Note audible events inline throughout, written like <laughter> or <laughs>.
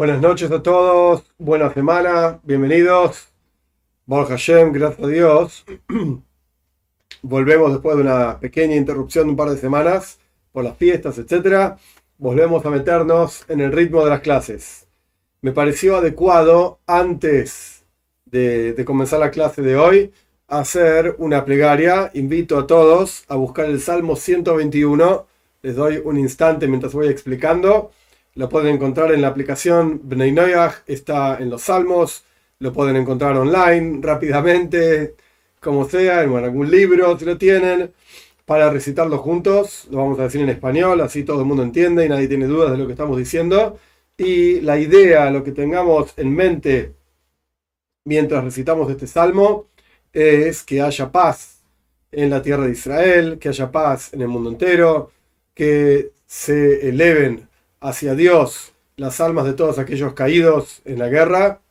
Buenas noches a todos, buena semana, bienvenidos. Baruch Hashem, gracias a Dios. <clears throat> Volvemos después de una pequeña interrupción de un par de semanas por las fiestas, etc. Volvemos a meternos en el ritmo de las clases. Me pareció adecuado, antes de, de comenzar la clase de hoy, hacer una plegaria. Invito a todos a buscar el Salmo 121. Les doy un instante mientras voy explicando lo pueden encontrar en la aplicación Bnei Noyach, está en los Salmos, lo pueden encontrar online rápidamente, como sea, en algún libro si lo tienen, para recitarlo juntos. Lo vamos a decir en español, así todo el mundo entiende y nadie tiene dudas de lo que estamos diciendo. Y la idea, lo que tengamos en mente mientras recitamos este salmo, es que haya paz en la tierra de Israel, que haya paz en el mundo entero, que se eleven hacia Dios las almas de todos aquellos caídos en la guerra,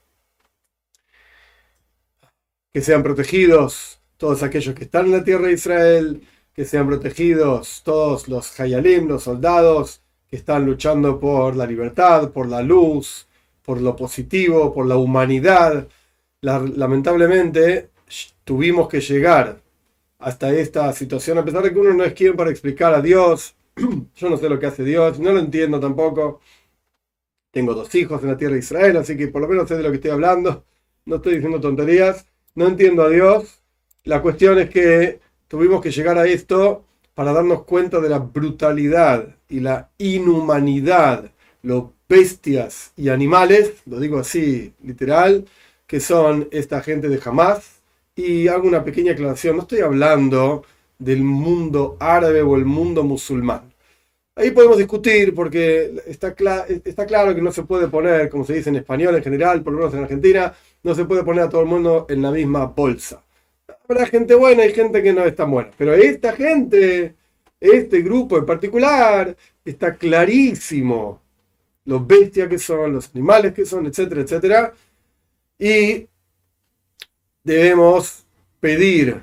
que sean protegidos todos aquellos que están en la tierra de Israel, que sean protegidos todos los Hayalim, los soldados que están luchando por la libertad, por la luz, por lo positivo, por la humanidad. lamentablemente tuvimos que llegar hasta esta situación, a pesar de que uno no es quien para explicar a Dios, <clears throat> yo no sé lo que hace Dios, no lo entiendo tampoco. Tengo dos hijos en la tierra de Israel, así que por lo menos sé de lo que estoy hablando. No estoy diciendo tonterías. No entiendo a Dios. La cuestión es que tuvimos que llegar a esto para darnos cuenta de la brutalidad y la inhumanidad, los bestias y animales, lo digo así literal, que son esta gente de Hamas. Y hago una pequeña aclaración, no estoy hablando del mundo árabe o el mundo musulmán. Ahí podemos discutir porque está, claro que no se puede poner, como se dice en español en general, por lo menos en Argentina, no se puede poner a todo el mundo en la misma bolsa. Habrá gente buena y gente que no es tan buena. Pero esta gente, este grupo en particular, está clarísimo los bestias que son, los animales que son, etcétera, etcétera. Y debemos pedir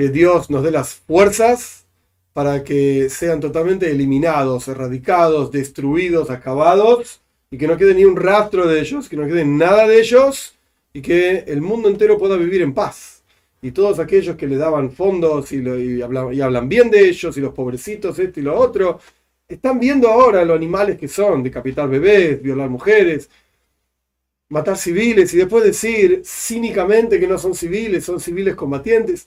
que Dios nos dé las fuerzas para que sean totalmente eliminados, erradicados, destruidos, acabados, y que no quede ni un rastro de ellos, que no quede nada de ellos, y que el mundo entero pueda vivir en paz. Y todos aquellos que le daban fondos y, hablan, bien de ellos, y los pobrecitos, esto y lo otro, están viendo ahora los animales que son, decapitar bebés, violar mujeres, matar civiles, y después decir cínicamente que no son civiles, son civiles combatientes.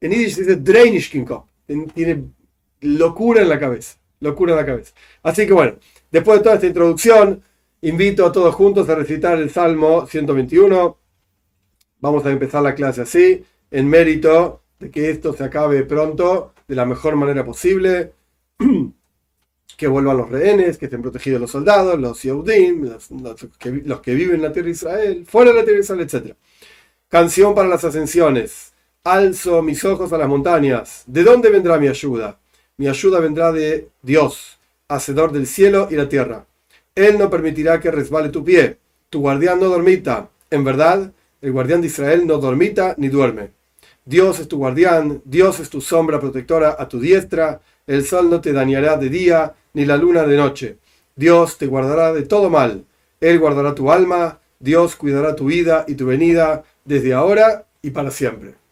En Yiddish dice Dreinishkinko tiene locura en la cabeza, locura en la cabeza. Así que bueno, después de toda esta introducción, invito a todos juntos a recitar el Salmo 121. Vamos a empezar la clase así, en mérito de que esto se acabe pronto, de la mejor manera posible, <clears throat> que vuelvan los rehenes, que estén protegidos los soldados, los Yehudim, los, que, los que viven en la tierra de Israel, fuera de la tierra de Israel, etc. Canción para las ascensiones. Alzo mis ojos a las montañas. ¿De dónde vendrá mi ayuda? Mi ayuda vendrá de Dios, hacedor del cielo y la tierra. Él no permitirá que resbale tu pie. Tu guardián no dormita. En verdad, el guardián de Israel no dormita ni duerme. Dios es tu guardián, Dios es tu sombra protectora a tu diestra. El sol no te dañará de día, ni la luna de noche. Dios te guardará de todo mal. Él guardará tu alma, Dios cuidará tu vida y tu venida desde ahora y para siempre.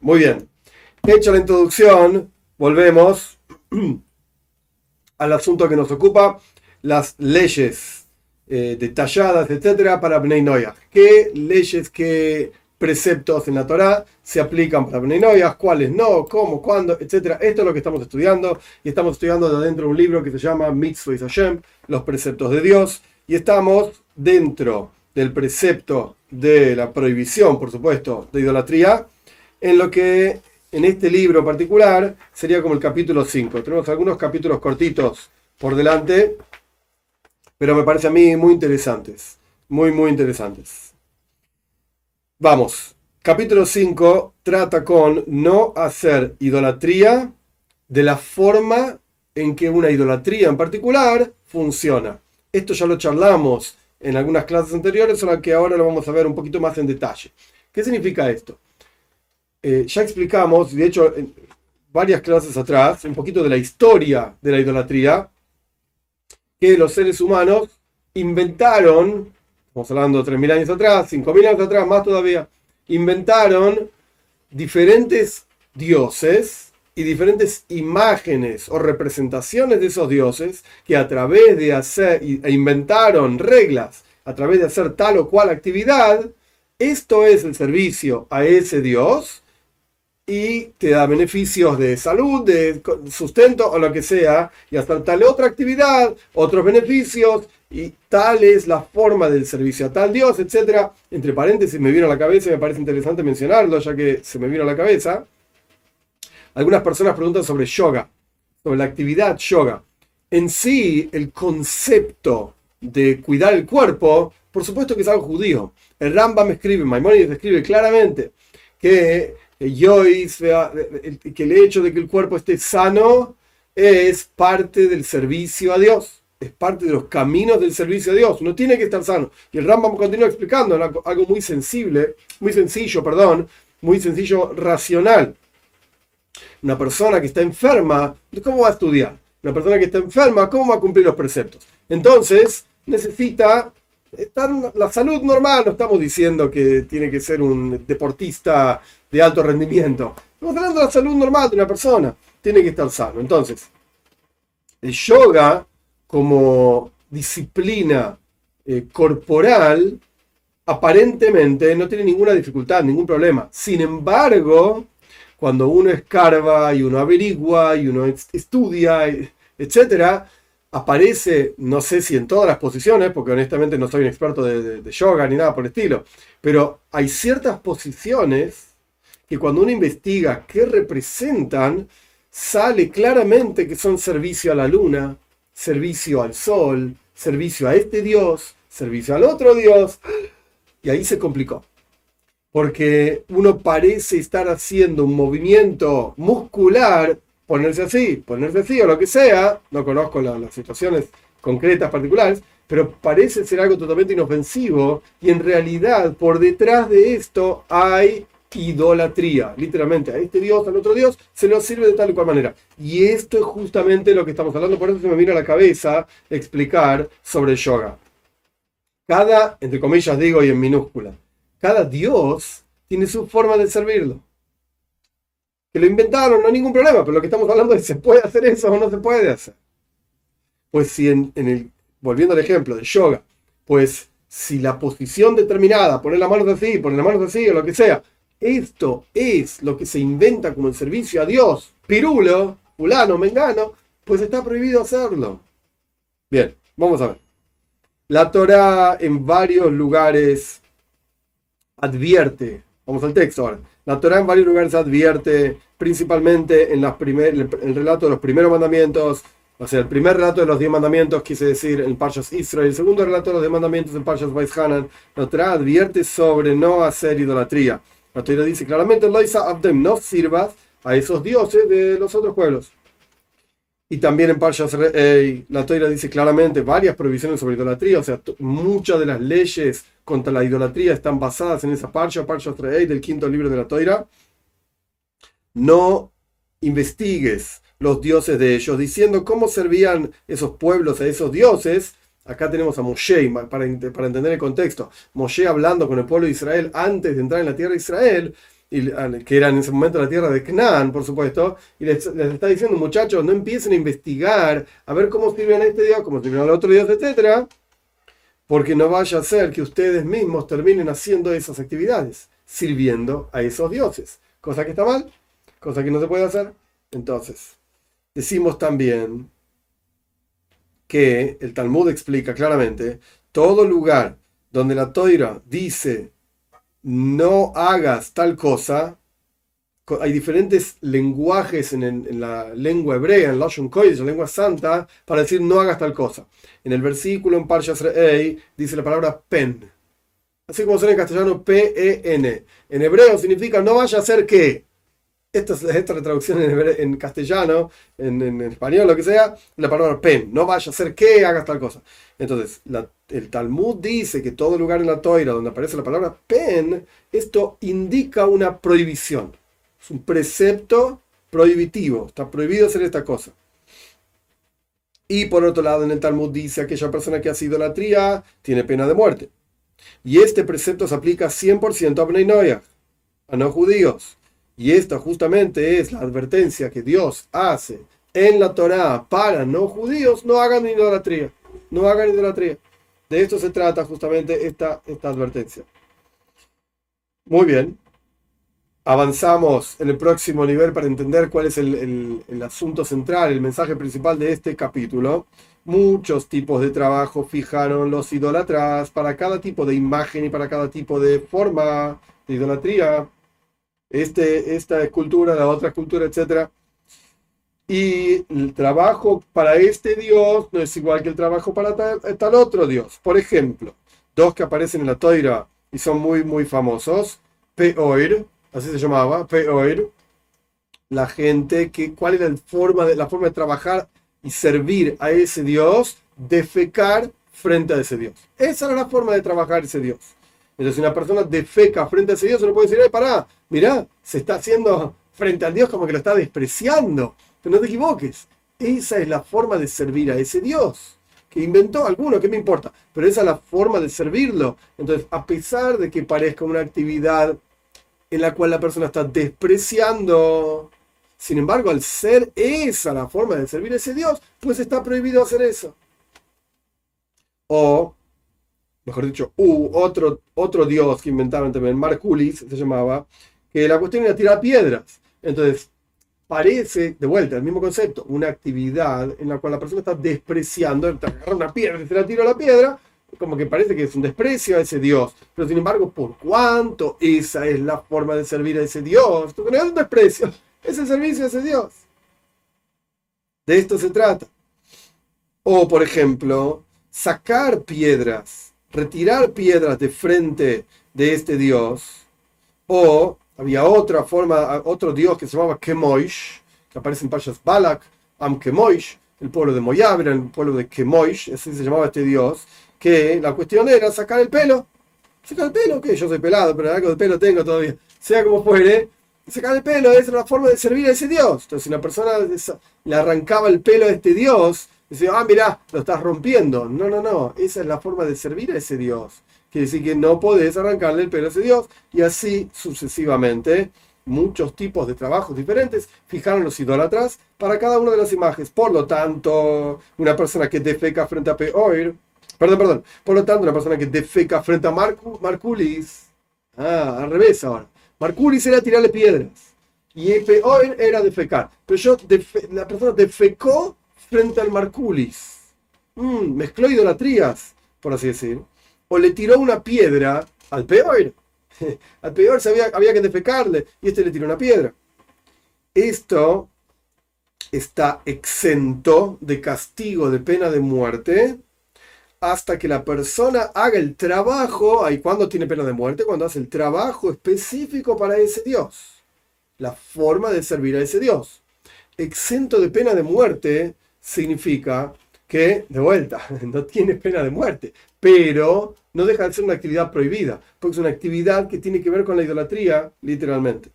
Muy bien. Hecha la introducción, volvemos <clears throat> al asunto que nos ocupa, las leyes eh, detalladas, etcétera, para Bnei. ¿Qué leyes, qué preceptos en la Torah se aplican para Bnei Noyah? ¿Cuáles no? ¿Cómo? ¿Cuándo? Etcétera. Esto es lo que estamos estudiando y estamos estudiando de dentro de un libro que se llama Mitzvah Hashem, los preceptos de Dios, y estamos dentro del precepto de la prohibición, por supuesto, de idolatría en lo que en este libro particular sería como el capítulo 5. Tenemos algunos capítulos cortitos por delante, pero me parece a mí muy interesantes, muy, muy interesantes. Vamos, capítulo 5 trata con no hacer idolatría de la forma en que una idolatría en particular funciona. Esto ya lo charlamos en algunas clases anteriores, solo que ahora lo vamos a ver un poquito más en detalle. ¿Qué significa esto? Eh, ya explicamos, de hecho, en varias clases atrás, un poquito de la historia de la idolatría. que los seres humanos inventaron, estamos hablando de 3.000 años atrás, 5.000 años atrás, más todavía, inventaron diferentes dioses y diferentes imágenes o representaciones de esos dioses que a través de hacer, e inventaron reglas, a través de hacer tal o cual actividad, esto es el servicio a ese dios y te da beneficios de salud, de sustento o lo que sea, y hasta tal otra actividad, otros beneficios, y tal es la forma del servicio a tal Dios, etc. Entre paréntesis, me vino a la cabeza y me parece interesante mencionarlo, ya que se me vino a la cabeza. Algunas personas preguntan sobre yoga, sobre la actividad yoga. En sí, el concepto de cuidar el cuerpo, por supuesto que es algo judío. El Rambam escribe, Maimonides escribe claramente que que el hecho de que el cuerpo esté sano es parte del servicio a Dios, es parte de los caminos del servicio a Dios, no tiene que estar sano. Y el Rambam continúa explicando algo muy sensible, muy sencillo, perdón, muy sencillo, racional. Una persona que está enferma, ¿cómo va a estudiar? Una persona que está enferma, ¿cómo va a cumplir los preceptos? Entonces, necesita estar la salud normal, no estamos diciendo que tiene que ser un deportista de alto rendimiento. Estamos hablando de la salud normal de una persona. Tiene que estar sano. Entonces, el yoga como disciplina eh, corporal aparentemente no tiene ninguna dificultad, ningún problema. Sin embargo, cuando uno escarba y uno averigua y uno estudia, etc., aparece, no sé si en todas las posiciones, porque honestamente no soy un experto de yoga ni nada por el estilo, pero hay ciertas posiciones que cuando uno investiga qué representan, sale claramente que son servicio a la luna, servicio al sol, servicio a este dios, servicio al otro dios. Y ahí se complicó. Porque uno parece estar haciendo un movimiento muscular, ponerse así, ponerse así o lo que sea, no conozco las situaciones concretas, particulares, pero parece ser algo totalmente inofensivo y en realidad por detrás de esto hay idolatría, literalmente a este dios, al otro dios, se lo sirve de tal y cual manera. Y esto es justamente lo que estamos hablando, por eso se me vino a la cabeza explicar sobre yoga. Cada, entre comillas digo y en minúscula, cada dios tiene su forma de servirlo. Que lo inventaron, no hay ningún problema, pero lo que estamos hablando es, ¿se puede hacer eso o no se puede hacer? Pues si en, el, volviendo al ejemplo del yoga, pues si la posición determinada, poner las manos así, poner las manos así o lo que sea, esto es lo que se inventa como el servicio a Dios, pirulo, fulano, mengano, pues está prohibido hacerlo. Bien, vamos a ver. La Torah en varios lugares advierte, vamos al texto ahora, la Torah en varios lugares advierte, principalmente en las primer, el relato de los primeros mandamientos, o sea, el primer relato de los diez mandamientos, quise decir, en Parshas Israel, el segundo relato de los diez mandamientos en Parshas Hanan, la Torah advierte sobre no hacer idolatría. La Torah dice claramente, Abdem, no sirvas a esos dioses de los otros pueblos. Y también en Parshas Rey, la Torah dice claramente varias prohibiciones sobre idolatría, o sea, muchas de las leyes contra la idolatría están basadas en esa Parsha, Parshas Rey del quinto libro de la Torah. No investigues los dioses de ellos, diciendo cómo servían esos pueblos a esos dioses, Acá tenemos a Moshe, para, para entender el contexto. Moshe hablando con el pueblo de Israel antes de entrar en la tierra de Israel, y, que era en ese momento la tierra de Canaán, por supuesto, y les, está diciendo, muchachos, no empiecen a investigar, a ver cómo sirven a este Dios, cómo sirven al otro Dios, etc. Porque no vaya a ser que ustedes mismos terminen haciendo esas actividades, sirviendo a esos dioses. Cosa que está mal, cosa que no se puede hacer. Entonces, decimos también que el Talmud explica claramente, todo lugar donde la toira dice no hagas tal cosa, hay diferentes lenguajes en, la lengua hebrea, en Lashon Kodesh, la lengua santa, para decir no hagas tal cosa. En el versículo en Parshas Re'ei dice la palabra pen. Así como suena en castellano P-E-N. En hebreo significa no vaya a ser que esta, esta traducción en, castellano, en, español, lo que sea, la palabra pen, no vaya a ser que hagas tal cosa. Entonces, el Talmud dice que todo lugar en la toira donde aparece la palabra pen, esto indica una prohibición. Es un precepto prohibitivo, está prohibido hacer esta cosa. Y por otro lado, en el Talmud dice aquella persona que hace idolatría tiene pena de muerte. Y este precepto se aplica 100% a Bnei a no judíos. Y esta justamente es la advertencia que Dios hace en la Torá para no judíos, no hagan idolatría. No hagan idolatría. De esto se trata justamente esta, esta advertencia. Muy bien. Avanzamos en el próximo nivel para entender cuál es el, asunto central, el mensaje principal de este capítulo. Muchos tipos de trabajo fijaron los idólatras para cada tipo de imagen y para cada tipo de forma de idolatría. Este, esta escultura, la otra escultura, etc. Y el trabajo para este Dios no es igual que el trabajo para tal, otro Dios. Por ejemplo, dos que aparecen en la toira y son muy, muy famosos. Peoir, así se llamaba, Peoir. La gente que, ¿cuál era la forma de, la forma de trabajar y servir a ese Dios? Defecar frente a ese Dios. Esa era la forma de trabajar ese Dios. Entonces, si una persona defeca frente a ese Dios, uno puede decir, pará, mirá, se está haciendo frente al Dios como que lo está despreciando. Pero no te equivoques, esa es la forma de servir a ese Dios que inventó alguno, ¿qué me importa? Pero esa es la forma de servirlo. Entonces, a pesar de que parezca una actividad en la cual la persona está despreciando, sin embargo, al ser esa la forma de servir a ese Dios, pues está prohibido hacer eso. O, mejor dicho, otro, otro Dios que inventaron también, Marculis se llamaba, que la cuestión era tirar piedras. Entonces, parece, de vuelta, el mismo concepto, una actividad en la cual la persona está despreciando, agarra una piedra se la tira a la piedra, como que parece que es un desprecio a ese Dios. Pero sin embargo, ¿por cuánto esa es la forma de servir a ese Dios? no es un desprecio, es el servicio a ese Dios. De esto se trata. O, por ejemplo, sacar piedras, retirar piedras de frente de este Dios, o había otra forma, otro dios que se llamaba Kemoish, que aparece en Pashas Balak, Am Kemoish, el pueblo de Moyab, era el pueblo de Kemoish, así se llamaba este dios, que la cuestión era sacar el pelo. Sacar el pelo, que yo soy pelado, pero algo de pelo tengo todavía. Sea como fuere, sacar el pelo es una forma de servir a ese dios. Entonces, una persona le arrancaba el pelo a este dios, decía, ah, mira, lo estás rompiendo. No, no, no, esa es la forma de servir a ese dios. Quiere decir que no podés arrancarle el pelo a ese Dios. Y así sucesivamente. Muchos tipos de trabajos diferentes fijaron los idólatras para cada una de las imágenes. Por lo tanto, una persona que defeca frente a Peoir, perdón, perdón, por lo tanto, una persona que defeca frente a Marculis, ah, al revés ahora. Marculis era tirarle piedras y Peoir era defecar. Pero yo, la persona defecó frente al Marculis. Mm, mezcló idolatrías, por así decir o le tiró una piedra al peor. <laughs> al peor había, había que defecarle y este le tiró una piedra. Esto está exento de castigo de pena de muerte hasta que la persona haga el trabajo, ahí cuando tiene pena de muerte, cuando hace el trabajo específico para ese Dios, la forma de servir a ese Dios. Exento de pena de muerte significa que, de vuelta, <laughs> no tiene pena de muerte, pero no deja de ser una actividad prohibida, porque es una actividad que tiene que ver con la idolatría, literalmente.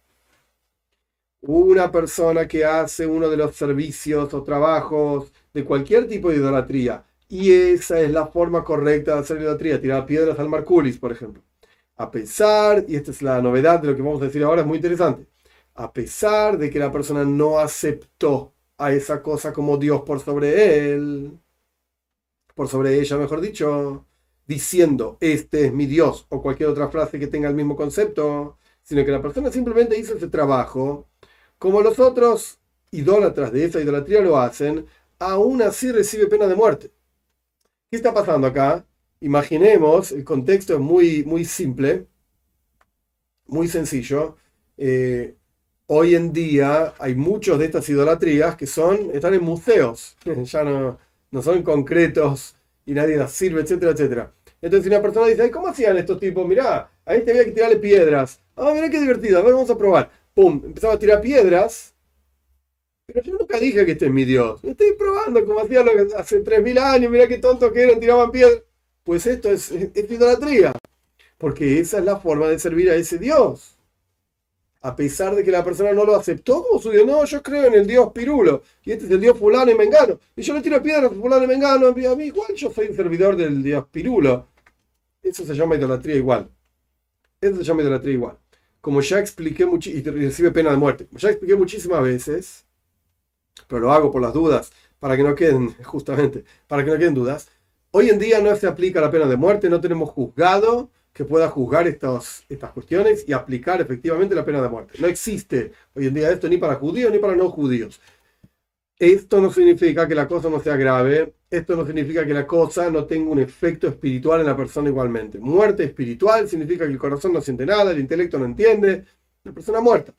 Una persona que hace uno de los servicios o trabajos de cualquier tipo de idolatría, y esa es la forma correcta de hacer idolatría, tirar piedras al Marculis, por ejemplo. A pesar, y esta es la novedad de lo que vamos a decir ahora, es muy interesante, a pesar de que la persona no aceptó a esa cosa como Dios por sobre él, por sobre ella, mejor dicho, diciendo, este es mi Dios, o cualquier otra frase que tenga el mismo concepto, sino que la persona simplemente hizo ese trabajo, como los otros idólatras de esa idolatría lo hacen, aún así recibe pena de muerte. ¿Qué está pasando acá? Imaginemos, el contexto es muy, muy simple, muy sencillo. Eh, hoy en día hay muchos de estas idolatrías que son, están en museos, <laughs> ya no, no son concretos y nadie las sirve, etcétera, etcétera. Entonces una persona dice, ¿cómo hacían estos tipos? Mirá, ahí te había que tirarle piedras. Ah, mirá qué divertido, a ver, vamos a probar. Pum, empezaba a tirar piedras. Pero yo nunca dije que este es mi Dios. Estoy probando como hacía hace 3.000 años, mirá qué tontos que eran, tiraban piedras. Pues esto es, es idolatría. Porque esa es la forma de servir a ese Dios. A pesar de que la persona no lo aceptó como su Dios. No, yo creo en el Dios Pirulo, y este es el Dios fulano y mengano. Y yo le tiro piedras a fulano y mengano, a mí igual yo soy el servidor del Dios Pirulo. Eso se llama idolatría igual. Eso se llama idolatría igual. Como ya expliqué y recibe pena de muerte. Como ya expliqué muchísimas veces, pero lo hago por las dudas, para que no queden, <laughs> justamente, para que no queden dudas. Hoy en día no se aplica la pena de muerte, no tenemos juzgado que pueda juzgar estas, estas cuestiones y aplicar efectivamente la pena de muerte. No existe hoy en día esto ni para judíos ni para no judíos. Esto no significa que la cosa no sea grave, esto no significa que la cosa no tenga un efecto espiritual en la persona igualmente. Muerte espiritual significa que el corazón no siente nada, el intelecto no entiende. Una persona muerta.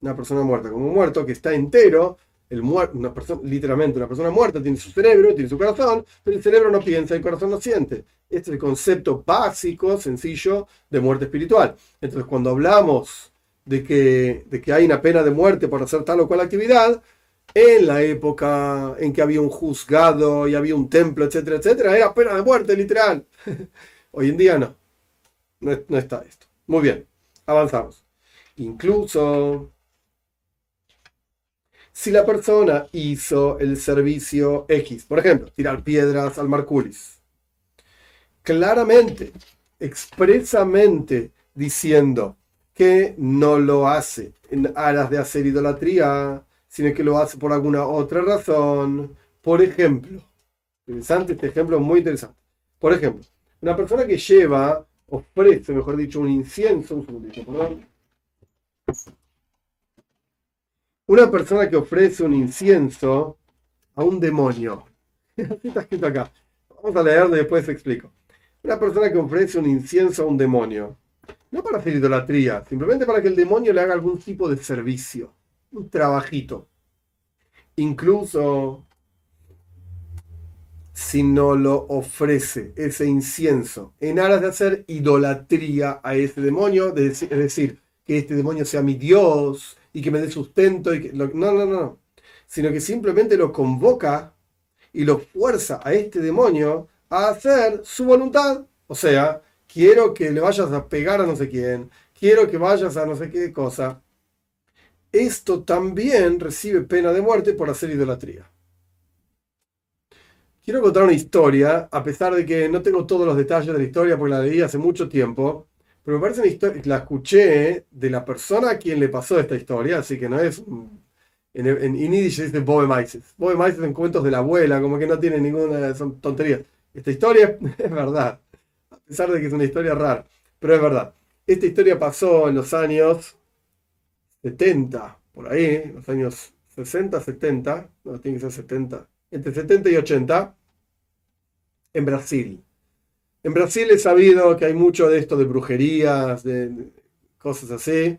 Una persona muerta, como un muerto que está entero, el una persona, literalmente una persona muerta tiene su cerebro, tiene su corazón, pero el cerebro no piensa, el corazón no siente. Este es el concepto básico, sencillo, de muerte espiritual. Entonces, cuando hablamos de que, de que hay una pena de muerte por hacer tal o cual actividad, en la época en que había un juzgado y había un templo, etcétera, etcétera, era pena de muerte, literal. <laughs> Hoy en día no. No, está esto. Muy bien, avanzamos. Incluso si la persona hizo el servicio X, por ejemplo, tirar piedras al Marculis, claramente, expresamente diciendo que no lo hace en aras de hacer idolatría, sino que lo hace por alguna otra razón. Por ejemplo, interesante, este ejemplo muy interesante. Por ejemplo, una persona que lleva, ofrece, mejor dicho, un incienso, un segundito, perdón. Una persona que ofrece un incienso a un demonio. <laughs> está escrito acá. Vamos a leerlo y después explico. Una persona que ofrece un incienso a un demonio. No para hacer idolatría, simplemente para que el demonio le haga algún tipo de servicio un trabajito. Incluso si no lo ofrece ese incienso en aras de hacer idolatría a ese demonio, es decir, que este demonio sea mi Dios y que me dé sustento. Y que, no, no, no, sino que simplemente lo convoca y lo fuerza a este demonio a hacer su voluntad. O sea, quiero que le vayas a pegar a no sé quién, quiero que vayas a no sé qué cosa esto también recibe pena de muerte por hacer idolatría. Quiero contar una historia, a pesar de que no tengo todos los detalles de la historia porque la leí hace mucho tiempo, pero me parece una historia, la escuché de la persona a quien le pasó esta historia, así que no es... En, en, en dice Bobe Maises. Bobe Maises en cuentos de la abuela, como que no tiene ninguna... son tonterías. Esta historia <laughs> es verdad, a pesar de que es una historia rara, pero es verdad. Esta historia pasó en los años 70, por ahí, los años 60, 70, no, tiene que ser 70, entre 70 y 80, en Brasil. En Brasil he sabido que hay mucho de esto de brujerías, de cosas así,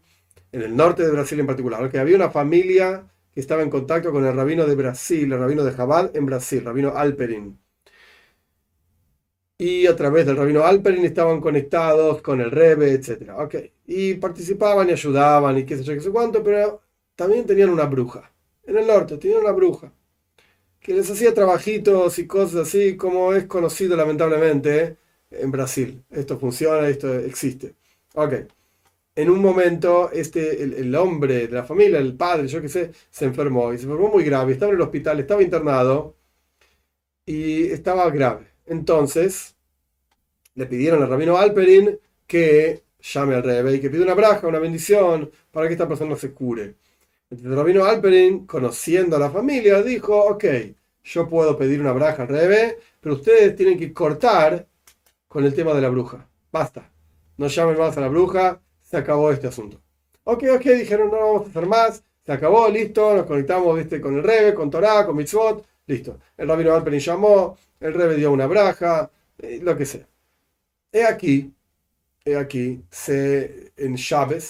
en el norte de Brasil en particular, que había una familia que estaba en contacto con el rabino de Brasil, el rabino de Jabal en Brasil, rabino Alperin y a través del rabino Alperin estaban conectados con el Rebe, etc. Okay. Y participaban y ayudaban y qué sé yo, qué sé cuánto, pero también tenían una bruja. En el norte tenían una bruja que les hacía trabajitos y cosas así como es conocido lamentablemente en Brasil. Esto funciona, esto existe. Ok. En un momento, este, el, el hombre de la familia, el padre, yo qué sé, se enfermó y se enfermó muy grave. Estaba en el hospital, estaba internado y estaba grave entonces, le pidieron al rabino Alperin que llame al rebe y que pida una braja, una bendición, para que esta persona se cure. El rabino Alperin, conociendo a la familia, dijo, ok, yo puedo pedir una braja al rebe, pero ustedes tienen que cortar con el tema de la bruja. Basta. No llamen más a la bruja, se acabó este asunto. Ok, ok, dijeron, no vamos a hacer más, se acabó, listo, nos conectamos ¿viste? con el rebe, con Torah, con mitzvot, listo. El rabino Alperin llamó, el rebe dio una braja, eh, lo que sea. He aquí, he aquí, se, en Shabbat,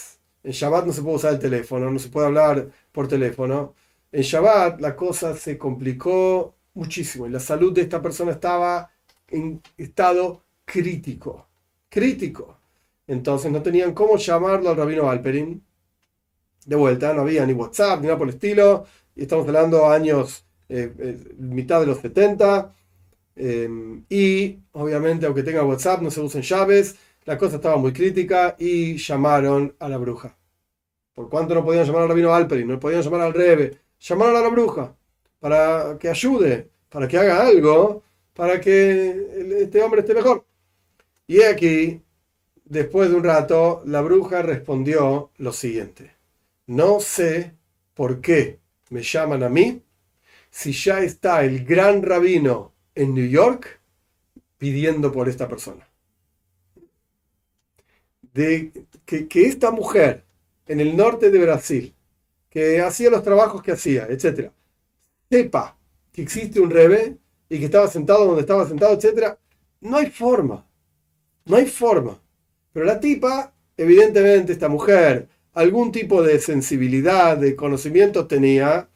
en Shabbat no se puede usar el teléfono, no se puede hablar por teléfono. En Shabbat la cosa se complicó muchísimo y la salud de esta persona estaba en estado crítico, crítico. Entonces no tenían cómo llamarlo al rabino Alperin. De vuelta, no había ni WhatsApp ni nada por el estilo. Y estamos hablando años, eh, eh, mitad de los 70 Em, y obviamente, aunque tenga WhatsApp, no se usen llaves. La cosa estaba muy crítica y llamaron a la bruja. ¿Por cuánto no podían llamar al rabino Alperin? No podían llamar al Rebe. Llamaron a la bruja para que ayude, para que haga algo, para que este hombre esté mejor. Y aquí, después de un rato, la bruja respondió lo siguiente. No sé por qué me llaman a mí si ya está el gran rabino en New York pidiendo por esta persona. De que, que esta mujer en el norte de Brasil, que hacía los trabajos que hacía, etc., sepa que existe un rebe y que estaba sentado donde estaba sentado, etc., no hay forma. No hay forma. Pero la tipa, evidentemente, esta mujer, algún tipo de sensibilidad, de conocimiento tenía,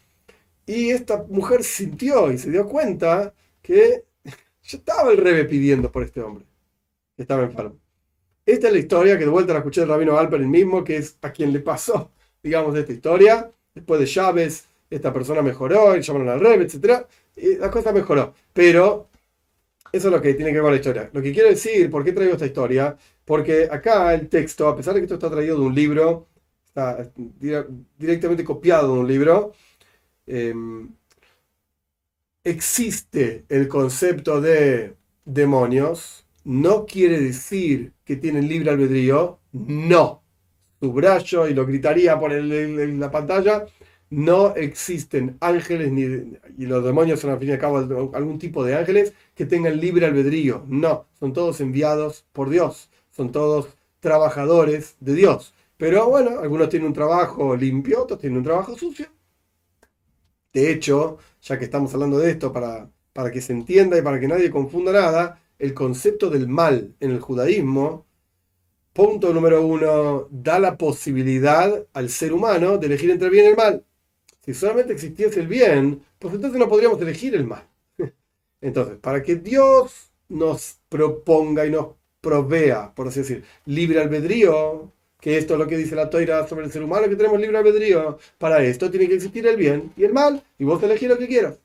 y esta mujer sintió y se dio cuenta que <laughs> ya estaba el rebe pidiendo por este hombre, estaba enfermo. Esta es la historia que de vuelta la escuché del rabino Alper el mismo, que es a quien le pasó, <laughs> digamos, esta historia. Después de Chávez, esta persona mejoró, y llamaron al rebe, etc. Y la cosa mejoró. Pero eso es lo que tiene que ver con la historia. Lo que quiero decir, ¿por qué traigo esta historia? Porque acá el texto, a pesar de que esto está traído de un libro, está directamente copiado de un libro, em, existe el concepto de demonios, no quiere decir que tienen libre albedrío, no. Subrayo y lo gritaría por la pantalla, no existen ángeles ni, y los demonios son al fin y al cabo algún tipo de ángeles que tengan libre albedrío. No, son todos enviados por Dios, son todos trabajadores de Dios. Pero bueno, algunos tienen un trabajo limpio, otros tienen un trabajo sucio. De hecho, ya que estamos hablando de esto, para, para que se entienda y para que nadie confunda nada, el concepto del mal en el judaísmo, punto número uno, da la posibilidad al ser humano de elegir entre el bien y el mal. Si solamente existiese el bien, pues entonces no podríamos elegir el mal. Entonces, para que Dios nos proponga y nos provea, por así decir, libre albedrío, que esto es lo que dice la toira sobre el ser humano, que tenemos libre albedrío, para esto tiene que existir el bien y el mal, y vos elegís lo que quieras.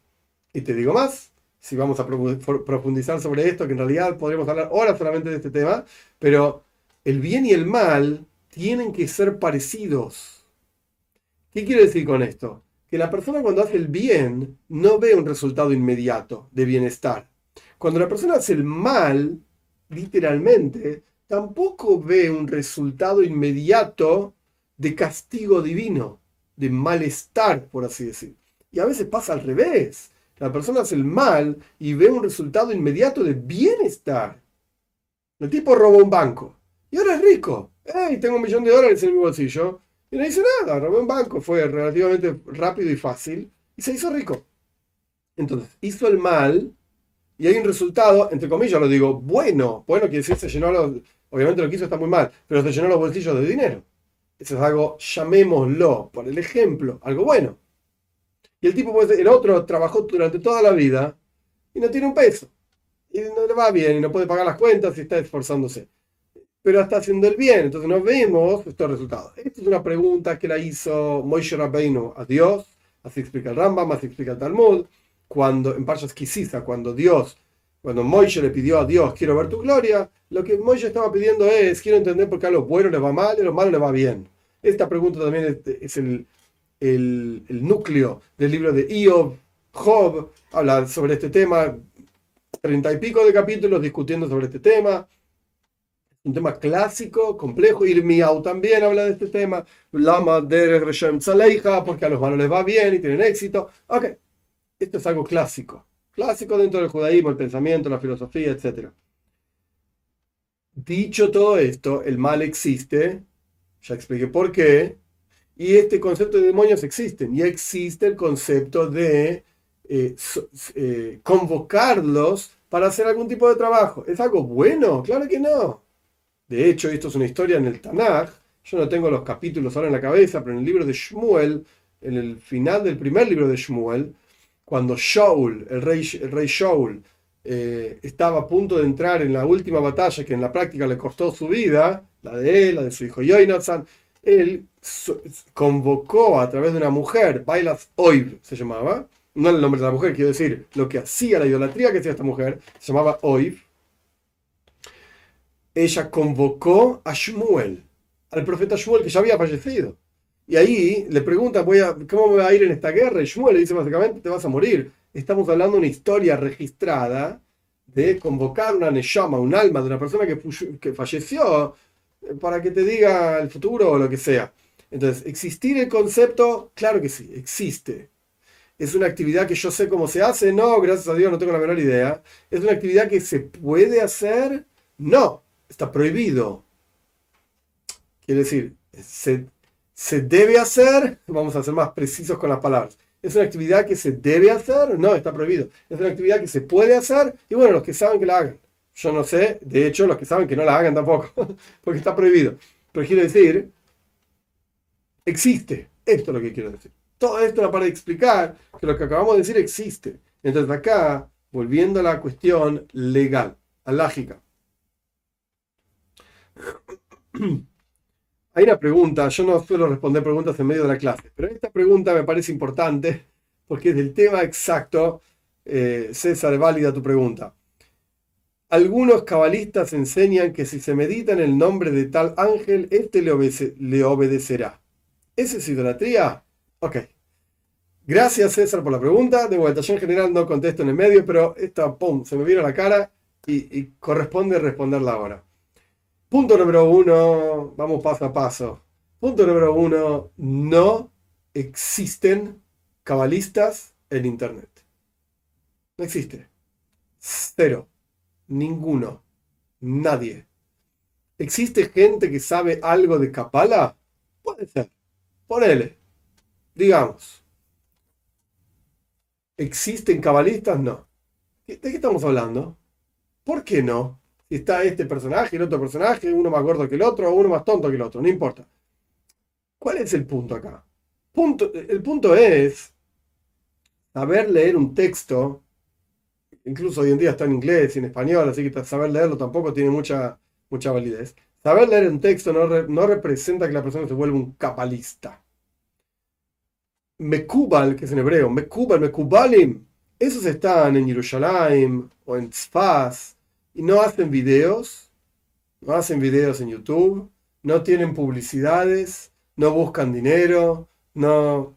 Y te digo más, si vamos a profundizar sobre esto, que en realidad podríamos hablar horas solamente de este tema, pero el bien y el mal tienen que ser parecidos. ¿Qué quiere decir con esto? Que la persona cuando hace el bien no ve un resultado inmediato de bienestar. Cuando la persona hace el mal, literalmente, tampoco ve un resultado inmediato de castigo divino, de malestar, por así decir. Y a veces pasa al revés. La persona hace el mal y ve un resultado inmediato de bienestar. El tipo robó un banco y ahora es rico. ¡Ey! Tengo un millón de dólares en mi bolsillo. Y no hizo nada. Robó un banco. Fue relativamente rápido y fácil y se hizo rico. Entonces, hizo el mal y hay un resultado, entre comillas lo digo, bueno. Bueno quiere decir se llenó los, Obviamente lo que hizo está muy mal, pero se llenó los bolsillos de dinero. Eso es algo, llamémoslo, por el ejemplo, algo bueno. Y el tipo puede ser, el otro trabajó durante toda la vida y no tiene un peso. Y no le va bien y no puede pagar las cuentas y está esforzándose. Pero está haciendo el bien, entonces no vemos estos resultados. Esta es una pregunta que la hizo Moishe Rabbeinu a Dios, así explica el Rambam, así explica el Talmud, cuando, en Parshas Kisisa, cuando Dios cuando Moisés le pidió a Dios, quiero ver tu gloria, lo que Moisés estaba pidiendo es, quiero entender por qué a los buenos les va mal y a los malos les va bien. Esta pregunta también es, el, el, núcleo del libro de Iob, Job, habla sobre este tema, treinta y pico de capítulos discutiendo sobre este tema. Un tema clásico, complejo. Irmiau también habla de este tema. Lama de Reshem porque a los malos les va bien y tienen éxito. Ok, esto es algo clásico clásico dentro del judaísmo, el pensamiento, la filosofía, etc. Dicho todo esto, el mal existe, ya expliqué por qué, y este concepto de demonios existe, y existe el concepto de eh, eh, convocarlos para hacer algún tipo de trabajo. ¿Es algo bueno? Claro que no. De hecho, esto es una historia en el Tanaj, yo no tengo los capítulos ahora en la cabeza, pero en el libro de Shmuel, en el final del primer libro de Shmuel, cuando Shaul, el rey, el rey Shaul, eh, estaba a punto de entrar en la última batalla que en la práctica le costó su vida, la de él, la de su hijo Yoinathan, él convocó a través de una mujer, Bailas Oiv se llamaba, no el nombre de la mujer, quiero decir, lo que hacía la idolatría que hacía esta mujer, se llamaba Oiv. Ella convocó a Shmuel, al profeta Shmuel que ya había fallecido. Y ahí le pregunta, voy a, ¿cómo va a ir en esta guerra? Y Shmuel le dice básicamente, te vas a morir. Estamos hablando de una historia registrada de convocar una neshama, un alma de una persona que, que falleció, eh, para que te diga el futuro o lo que sea. Entonces, ¿existir el concepto? Claro que sí, existe. ¿Es una actividad que yo sé cómo se hace? No, gracias a Dios no tengo la menor idea. ¿Es una actividad que se puede hacer? No, está prohibido. Quiere decir, se, se debe hacer, vamos a ser más precisos con las palabras. ¿Es una actividad que se debe hacer? No, está prohibido. Es una actividad que se puede hacer y bueno, los que saben que la hagan. Yo no sé, de hecho, los que saben que no la hagan tampoco, <laughs> porque está prohibido. Pero quiero decir, existe. Esto es lo que quiero decir. Todo esto era para explicar que lo que acabamos de decir existe. Entonces acá, volviendo a la cuestión legal, alágica. <clears throat> Hay una pregunta, yo no suelo responder preguntas en medio de la clase, pero esta pregunta me parece importante porque es del tema exacto. Eh, César, válida tu pregunta. Algunos cabalistas enseñan que si se medita en el nombre de tal ángel, éste le, le obedecerá. ¿Esa es idolatría? Ok. Gracias César por la pregunta. De vuelta, yo en general no contesto en el medio, pero esta, pum, se me vino a la cara y, y corresponde responderla ahora. Punto número uno, vamos paso a paso. Punto número uno, no existen cabalistas en Internet. No existe. Cero. Ninguno. Nadie. ¿Existe gente que sabe algo de Kabbalah? Puede ser. Ponele. Digamos. ¿Existen cabalistas? No. ¿De qué estamos hablando? ¿Por qué no? Está este personaje, el otro personaje, uno más gordo que el otro, uno más tonto que el otro, no importa. ¿Cuál es el punto acá? Punto, el punto es saber leer un texto, incluso hoy en día está en inglés y en español, así que saber leerlo tampoco tiene mucha, mucha validez. Saber leer un texto no, no representa que la persona se vuelva un capalista. Mekubal, que es en hebreo, Mekubal, Mekubalim, esos están en Jerusalén o en Tzfaz y no hacen videos, no hacen videos en YouTube, no tienen publicidades, no buscan dinero, no...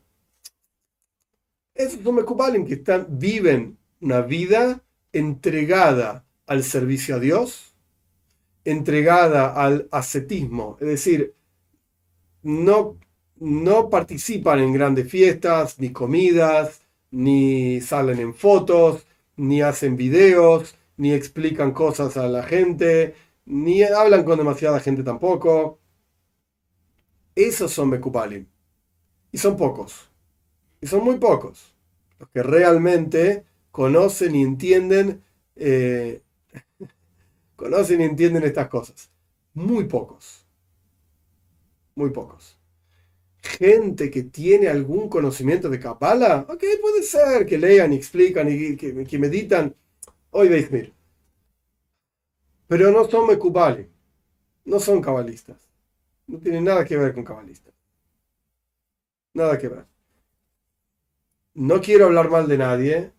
Esos son Mekubalim que están, viven una vida entregada al servicio a Dios, entregada al ascetismo, es decir, no, no participan en grandes fiestas, ni comidas, ni salen en fotos, ni hacen videos, ni explican cosas a la gente, ni hablan con demasiada gente tampoco. Esos son Mekupalim. Y son pocos. Y son muy pocos. Los que realmente conocen y entienden, eh, <laughs> conocen y entienden estas cosas. Muy pocos. Muy pocos. Gente que tiene algún conocimiento de Kabbalah, ok, puede ser que lean y explican y que meditan Hoy veis, mir. Pero no son mecubales, no son cabalistas. No tienen nada que ver con cabalistas. Nada que ver. No quiero hablar mal de nadie,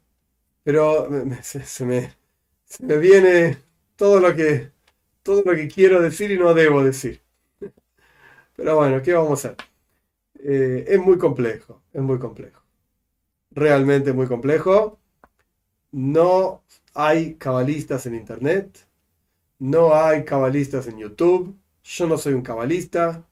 pero se, me, me viene todo lo que todo lo que quiero decir y no debo decir. <laughs> Pero bueno, ¿qué vamos a hacer? Eh, es muy complejo, es muy complejo. Realmente muy complejo. No hay cabalistas en Internet, no hay cabalistas en YouTube, yo no soy un cabalista.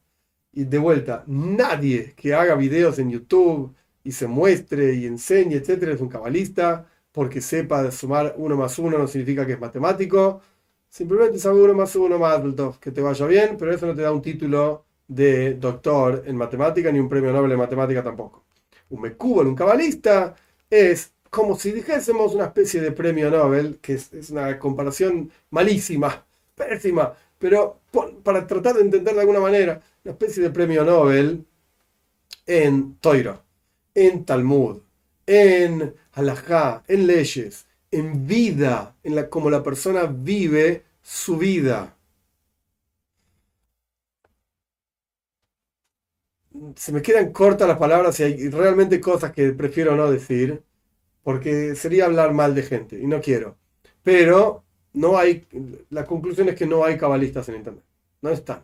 Y de vuelta, nadie que haga videos en YouTube y se muestre y enseñe, etcétera, es un cabalista, porque sepa sumar uno más uno no significa que es matemático. Simplemente sabe uno más uno más que te vaya bien, pero eso no te da un título de doctor en matemática ni un premio Nobel en matemática tampoco. Un mecúbal, un cabalista, es como si dijésemos una especie de premio Nobel, que es, una comparación malísima, pésima, pero para tratar de entender de alguna manera, una especie de premio Nobel en Toiro, en Talmud, en Halajá, en leyes, en vida, en la, como la persona vive su vida. Se me quedan cortas las palabras y hay realmente cosas que prefiero no decir porque sería hablar mal de gente y no quiero. Pero no hay, la conclusión es que no hay cabalistas en Internet. No están.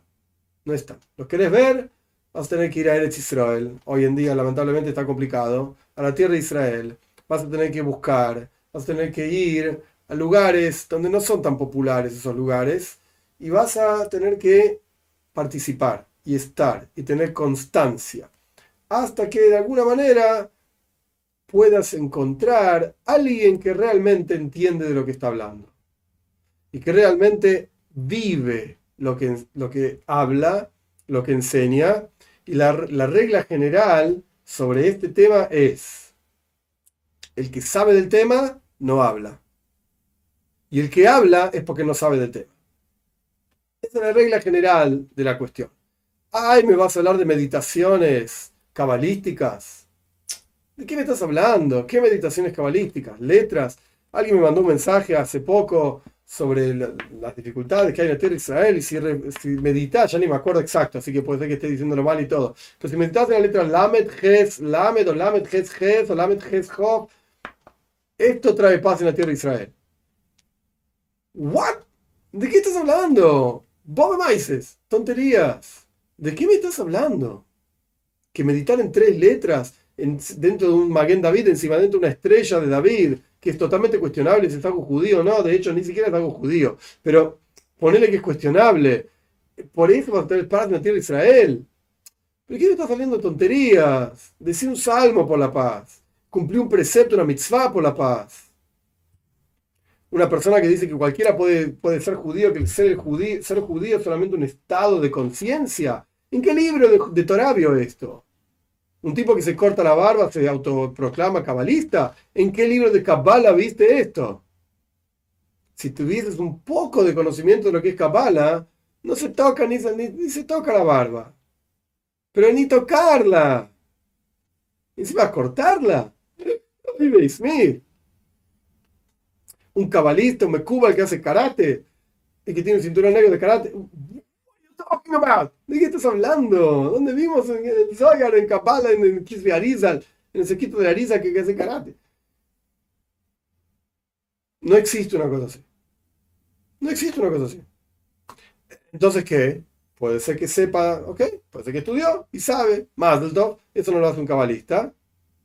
No están. ¿Los querés ver? vas a tener que ir a Eretz Israel. Hoy en día, lamentablemente, está complicado. A la tierra de Israel. Vas a tener que buscar, vas a tener que ir a lugares donde no son tan populares esos lugares. Y vas a tener que participar y estar y tener constancia. Hasta que de alguna manera puedas encontrar alguien que realmente entiende de lo que está hablando. Y que realmente vive lo que, lo que habla, lo que enseña. Y la, la regla general sobre este tema es, el que sabe del tema no habla. Y el que habla es porque no sabe del tema. Esa es la regla general de la cuestión. Ay, me vas a hablar de meditaciones cabalísticas. ¿De qué me estás hablando? ¿Qué meditaciones cabalísticas? ¿Letras? Alguien me mandó un mensaje hace poco sobre las dificultades que hay en la tierra de Israel y si, meditas, ya ni me acuerdo exacto, así que puede ser que esté diciéndolo mal y todo. Pero si meditas en la letra Lamed, Ges, Lamed o Lamed, Ges, Ges o Lamed, Ges, Job, esto trae paz en la tierra de Israel. ¿What? ¿De qué estás hablando? Maises, tonterías. ¿De qué me estás hablando? Que meditar en tres letras dentro de un Maguen David, encima dentro de una estrella de David, que es totalmente cuestionable si es algo judío o no, de hecho ni siquiera es algo judío, pero ponele que es cuestionable. Por eso va a tener paz en la tierra de Israel. ¿Pero qué está saliendo tonterías? Decir un salmo por la paz, cumplir un precepto, una mitzvah por la paz. Una persona que dice que cualquiera puede, puede ser judío, que ser, judío, ser judío es solamente un estado de conciencia. ¿En qué libro de, de Torah vio esto? Un tipo que se corta la barba se autoproclama cabalista. ¿En qué libro de Kabbalah viste esto? Si tuvieses un poco de conocimiento de lo que es Kabbalah, no se toca ni, ni, se toca la barba. Pero ni tocarla. <laughs> ¿Y se va a cortarla? Un cabalista, un mecubal que hace karate y que tiene un cinturón negro de karate. ¿De qué estás hablando? ¿Dónde vimos en el Zohar, en Kabbalah, en en el sequito de Arizal que, hace karate? No existe una cosa así. No existe una cosa así. Entonces, ¿qué? Puede ser que sepa, ok, puede ser que estudió y sabe más del top. Eso no lo hace un cabalista.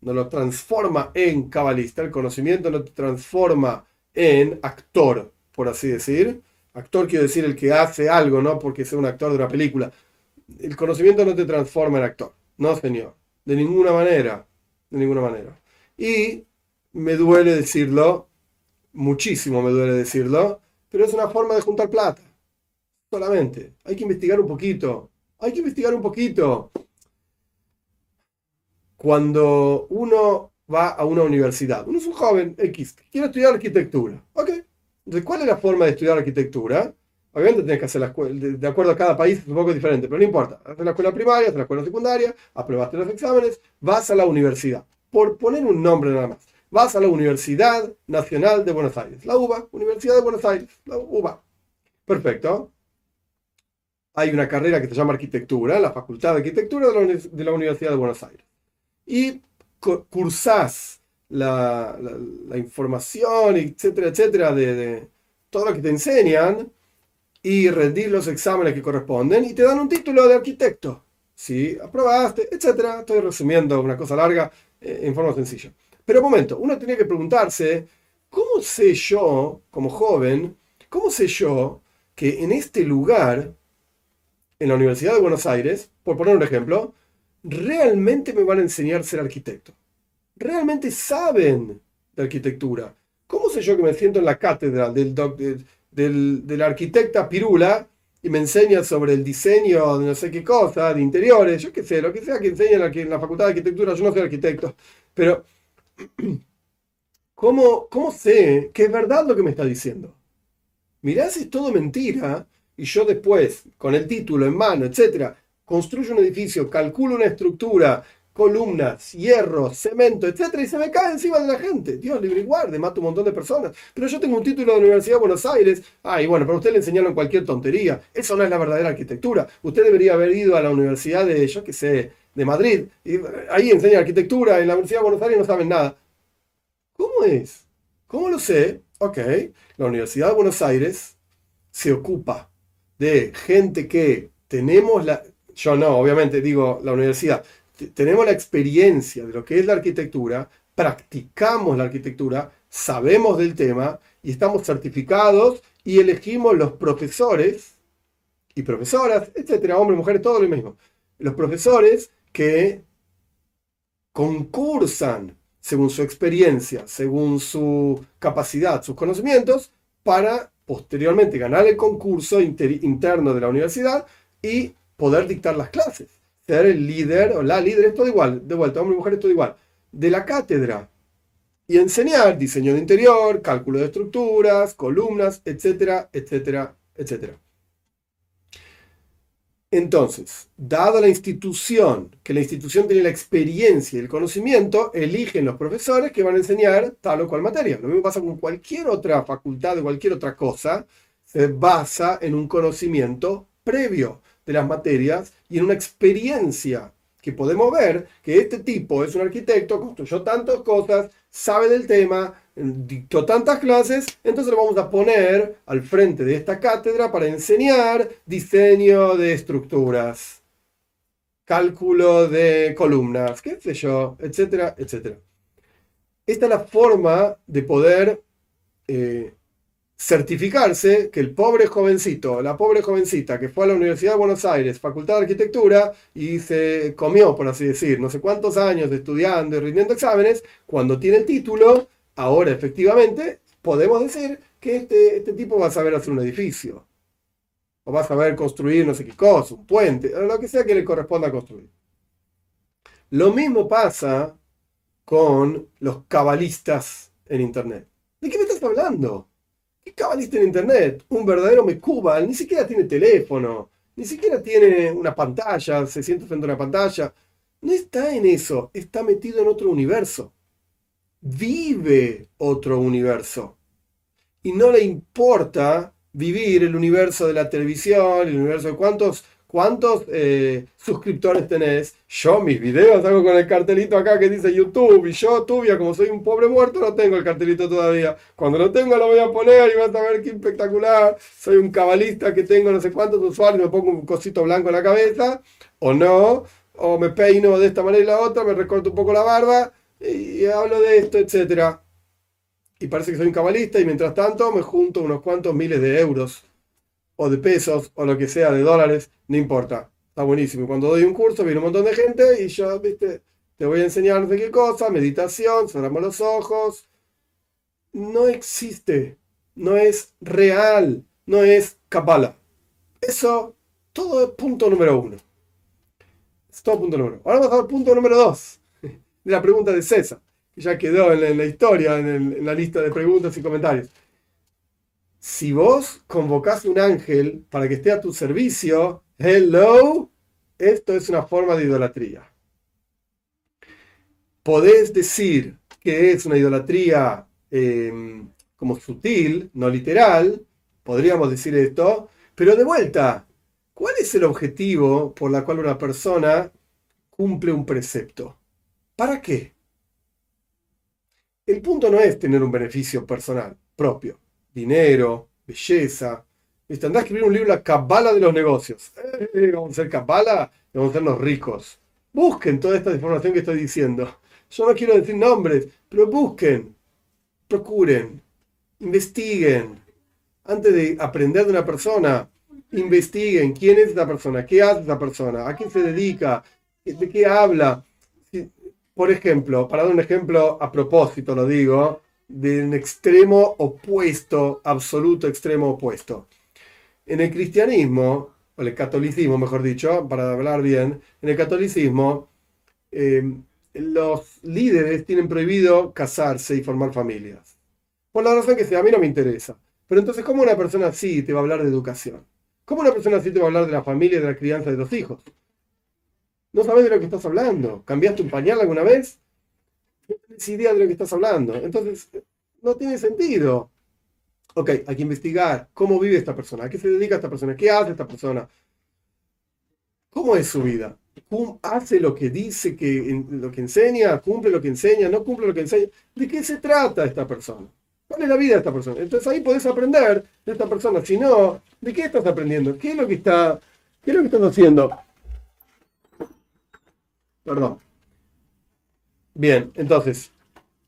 No lo transforma en cabalista. El conocimiento no te transforma en actor, por así decir. Actor quiere decir el que hace algo, no porque sea un actor de una película. El conocimiento no te transforma en actor. No, señor. De ninguna manera. De ninguna manera. Y me duele decirlo, muchísimo me duele decirlo, pero es una forma de juntar plata. Solamente. Hay que investigar un poquito. Hay que investigar un poquito. Cuando uno va a una universidad, uno es un joven X, quiere estudiar arquitectura. Ok, ¿cuál es la forma de estudiar arquitectura? Obviamente tienes que hacer la escuela, de, acuerdo a cada país es un poco diferente, pero no importa. Haces la escuela primaria, haces la escuela secundaria, aprobaste los exámenes, vas a la universidad. Por poner un nombre nada más. Vas a la Universidad Nacional de Buenos Aires, la UBA, Universidad de Buenos Aires, la UBA. Perfecto. Hay una carrera que se llama arquitectura, la Facultad de Arquitectura de la, Universidad de Buenos Aires. Y cursás la, información, etcétera, etcétera, de, todo lo que te enseñan y rendir los exámenes que corresponden y te dan un título de arquitecto. Si aprobaste, etcétera. Estoy resumiendo una cosa larga eh, en forma sencilla. Pero un momento, uno tenía que preguntarse, ¿cómo sé yo, como joven, cómo sé yo que en este lugar, en la Universidad de Buenos Aires, por poner un ejemplo, realmente me van a enseñar a ser arquitecto? Realmente saben de arquitectura. ¿Cómo sé yo que me siento en la cátedra del, del, del, arquitecta Pirula y me enseña sobre el diseño de no sé qué cosa, de interiores? Yo qué sé, lo que sea que enseña en la, facultad de arquitectura, yo no soy arquitecto, pero <clears throat> ¿cómo, ¿cómo sé que es verdad lo que me está diciendo? Mirá si es todo mentira y yo después, con el título en mano, etcétera, construyo un edificio, calculo una estructura, columnas, hierro, cemento, etcétera, y se me cae encima de la gente. Dios libre y guarde, mato un montón de personas. Pero yo tengo un título de la Universidad de Buenos Aires. Ay, bueno, pero usted le enseñaron cualquier tontería. Eso no es la verdadera arquitectura. Usted debería haber ido a la Universidad de, yo qué sé, de Madrid. Y ahí enseña arquitectura. En la Universidad de Buenos Aires no saben nada. ¿Cómo es? ¿Cómo lo sé? Ok, la Universidad de Buenos Aires se ocupa de gente que tenemos la, yo no, obviamente digo la universidad, tenemos la experiencia de lo que es la arquitectura, practicamos la arquitectura, sabemos del tema y estamos certificados y elegimos los profesores y profesoras, etcétera, hombres, mujeres, todo lo mismo. Los profesores que concursan según su experiencia, según su capacidad, sus conocimientos, para posteriormente ganar el concurso interno de la universidad y poder dictar las clases. Ser el líder o la líder, es todo igual, de vuelta, hombre y mujer es todo igual, de la cátedra. Y enseñar diseño de interior, cálculo de estructuras, columnas, etcétera, etcétera, etcétera. Entonces, dado la institución, que la institución tiene la experiencia y el conocimiento, eligen los profesores que van a enseñar tal o cual materia. Lo mismo pasa con cualquier otra facultad o cualquier otra cosa, se basa en un conocimiento previo de las materias y en una experiencia que podemos ver que este tipo es un arquitecto, construyó tantas cosas, sabe del tema, dictó tantas clases, entonces lo vamos a poner al frente de esta cátedra para enseñar diseño de estructuras, cálculo de columnas, qué sé yo, etcétera, etcétera. Esta es la forma de poder eh, certificarse que el pobre jovencito, la pobre jovencita que fue a la Universidad de Buenos Aires, Facultad de Arquitectura, y se comió, por así decir, no sé cuántos años estudiando y rindiendo exámenes, cuando tiene el título, ahora efectivamente podemos decir que este, este tipo va a saber hacer un edificio, o va a saber construir no sé qué cosa, un puente, o lo que sea que le corresponda construir. Lo mismo pasa con los cabalistas en Internet. ¿De qué me estás hablando? ¿Qué cabalista en Internet? Un verdadero mecubal, ni siquiera tiene teléfono, ni siquiera tiene una pantalla, se siente frente a una pantalla. No está en eso, está metido en otro universo vive otro universo. Y no le importa vivir el universo de la televisión, el universo de cuántos, cuántos eh, suscriptores tenés. Yo mis videos hago con el cartelito acá que dice YouTube y yo, Tubia, como soy un pobre muerto, no tengo el cartelito todavía. Cuando lo tengo lo voy a poner y vas a ver qué espectacular. Soy un cabalista que tengo no sé cuántos usuarios, me pongo un cosito blanco en la cabeza, o no, o me peino de esta manera y la otra, me recorto un poco la barba y hablo de esto, etcétera. Y parece que soy un cabalista y mientras tanto me junto unos cuantos miles de euros o de pesos o lo que sea, de dólares, no importa. Está buenísimo. Cuando doy un curso viene un montón de gente y yo, viste, te voy a enseñar sé qué cosa, meditación, cerramos los ojos. No existe, no es real, no es capala. Eso, todo es punto número uno. Es todo punto número uno. Ahora vamos al punto número dos <laughs> la pregunta de César, que ya quedó en la, historia, en, la lista de preguntas y comentarios. Si vos convocás un ángel para que esté a tu servicio, hello, esto es una forma de idolatría. Podés decir que es una idolatría em, como sutil, no literal, podríamos decir esto, pero de vuelta, ¿cuál es el objetivo por la cual una persona cumple un precepto? ¿Para qué? El punto no es tener un beneficio personal, propio, dinero, belleza. ¿Viste? Andá a escribir un libro, La Cabala de los Negocios. Eh, vamos a ser Cabala vamos a los ricos. Busquen toda esta información que estoy diciendo. Yo no quiero decir nombres, pero busquen, procuren, investiguen. Antes de aprender de una persona, investiguen quién es esa persona, qué hace esa persona, a qué se dedica, de qué habla por ejemplo, para dar un ejemplo a propósito, lo digo, de un extremo opuesto, absoluto extremo opuesto. En el cristianismo, o el catolicismo, mejor dicho, para hablar bien, en el catolicismo, eh, los líderes tienen prohibido casarse y formar familias. Por la razón que sea, a mí no me interesa. Pero entonces, ¿cómo una persona así te va a hablar de educación? ¿Cómo una persona así te va a hablar de la familia y de la crianza de los hijos? No sabes de lo que estás hablando. ¿Cambiaste un pañal alguna vez? Tienes idea de lo que estás hablando. Entonces, no tiene sentido. Ok, hay que investigar cómo vive esta persona, a qué se dedica esta persona, qué hace esta persona, cómo es su vida. ¿Hace lo que dice, que, lo que enseña? ¿Cumple lo que enseña? ¿No cumple lo que enseña? ¿De qué se trata esta persona? ¿Cuál es la vida de esta persona? Entonces ahí podés aprender de esta persona. Si no, ¿de qué estás aprendiendo? ¿Qué es lo que está, qué es lo que estás haciendo? Perdón. Bien, entonces,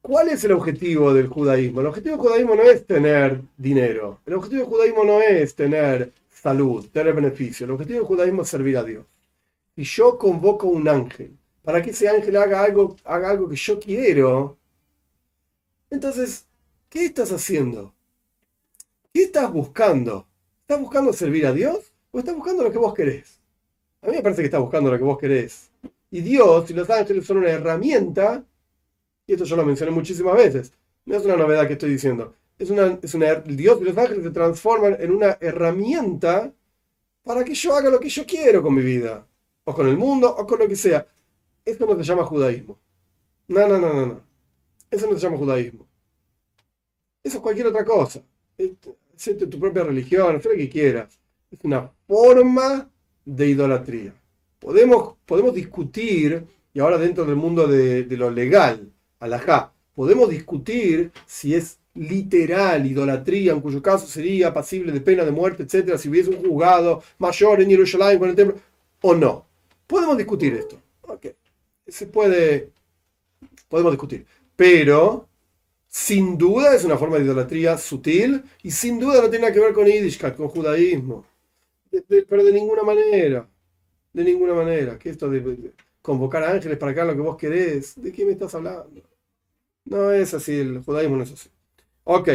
¿cuál es el objetivo del judaísmo? El objetivo del judaísmo no es tener dinero. El objetivo del judaísmo no es tener salud, tener beneficio. El objetivo del judaísmo es servir a Dios. Y yo convoco un ángel para que ese ángel haga algo, haga algo que yo quiero. Entonces, ¿qué estás haciendo? ¿Qué estás buscando? ¿Estás buscando servir a Dios o estás buscando lo que vos querés? A mí me parece que estás buscando lo que vos querés. Y Dios y los ángeles son una herramienta, y esto yo lo mencioné muchísimas veces, no es una novedad que estoy diciendo, es una, es una, Dios y los ángeles se transforman en una herramienta para que yo haga lo que yo quiero con mi vida, o con el mundo, o con lo que sea. Esto no se llama judaísmo. No, no, no, no, no. Eso no se llama judaísmo. Eso es cualquier otra cosa. Es tu propia religión, haz lo que quieras. Es una forma de idolatría. Podemos, podemos discutir, y ahora dentro del mundo de, lo legal, alajá, podemos discutir si es literal idolatría, en cuyo caso sería pasible de pena de muerte, etcétera, si hubiese un juzgado mayor en Jerusalén con el templo, o no. Podemos discutir esto. Okay. Se puede, podemos discutir. Pero sin duda es una forma de idolatría sutil y sin duda no tiene nada que ver con Yiddishkeit, con judaísmo. pero de ninguna manera. De ninguna manera. Que esto de, convocar a ángeles para que lo que vos querés. ¿De qué me estás hablando? No es así, el judaísmo no es así. Ok.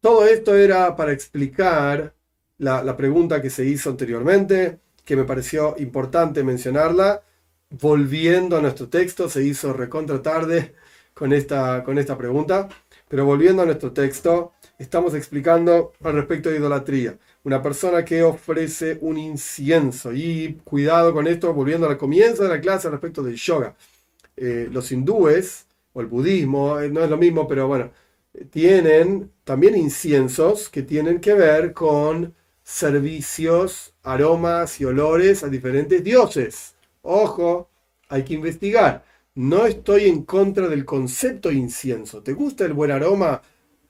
Todo esto era para explicar la, la pregunta que se hizo anteriormente, que me pareció importante mencionarla. Volviendo a nuestro texto, se hizo recontra tarde con esta, con esta pregunta. Pero volviendo a nuestro texto, estamos explicando al respecto de idolatría. Una persona que ofrece un incienso. Y cuidado con esto, volviendo al comienzo de la clase respecto del yoga. Eh, los hindúes, o el budismo, eh, no es lo mismo, pero bueno, tienen también inciensos que tienen que ver con servicios, aromas y olores a diferentes dioses. Ojo, hay que investigar. No estoy en contra del concepto incienso. ¿Te gusta el buen aroma?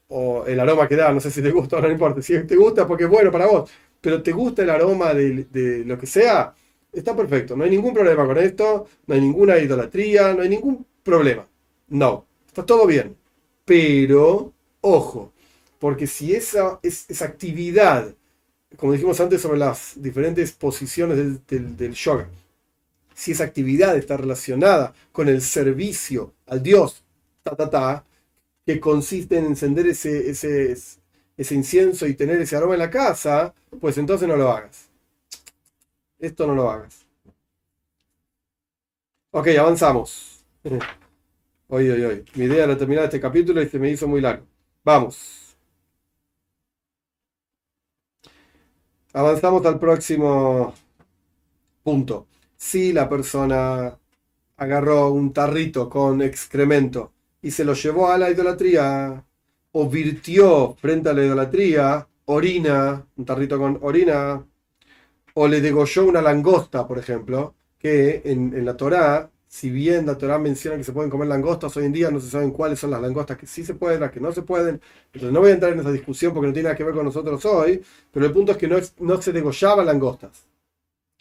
O el aroma que da, no sé si te gusta o no importa. Si te gusta porque es bueno para vos, pero te gusta el aroma de, lo que sea, está perfecto. No hay ningún problema con esto, no hay ninguna idolatría, no hay ningún problema. No, está todo bien. Pero, ojo, porque si esa, esa actividad, como dijimos antes sobre las diferentes posiciones del yoga, si esa actividad está relacionada con el servicio al Dios, ta, ta, ta, que consiste en encender ese, ese, ese incienso y tener ese aroma en la casa, pues entonces no lo hagas. Esto no lo hagas. Ok, avanzamos. <laughs> Hoy, hoy, hoy. Mi idea era terminar este capítulo y se me hizo muy largo. Vamos. Avanzamos al próximo punto si la persona agarró un tarrito con excremento y se lo llevó a la idolatría, o virtió frente a la idolatría, orina, un tarrito con orina, o le degolló una langosta, por ejemplo, que en, la Torá, si bien la Torá menciona que se pueden comer langostas, hoy en día no se saben cuáles son las langostas que sí se pueden, las que no se pueden. Entonces no voy a entrar en esa discusión porque no tiene nada que ver con nosotros hoy, pero el punto es que no, no se degollaban langostas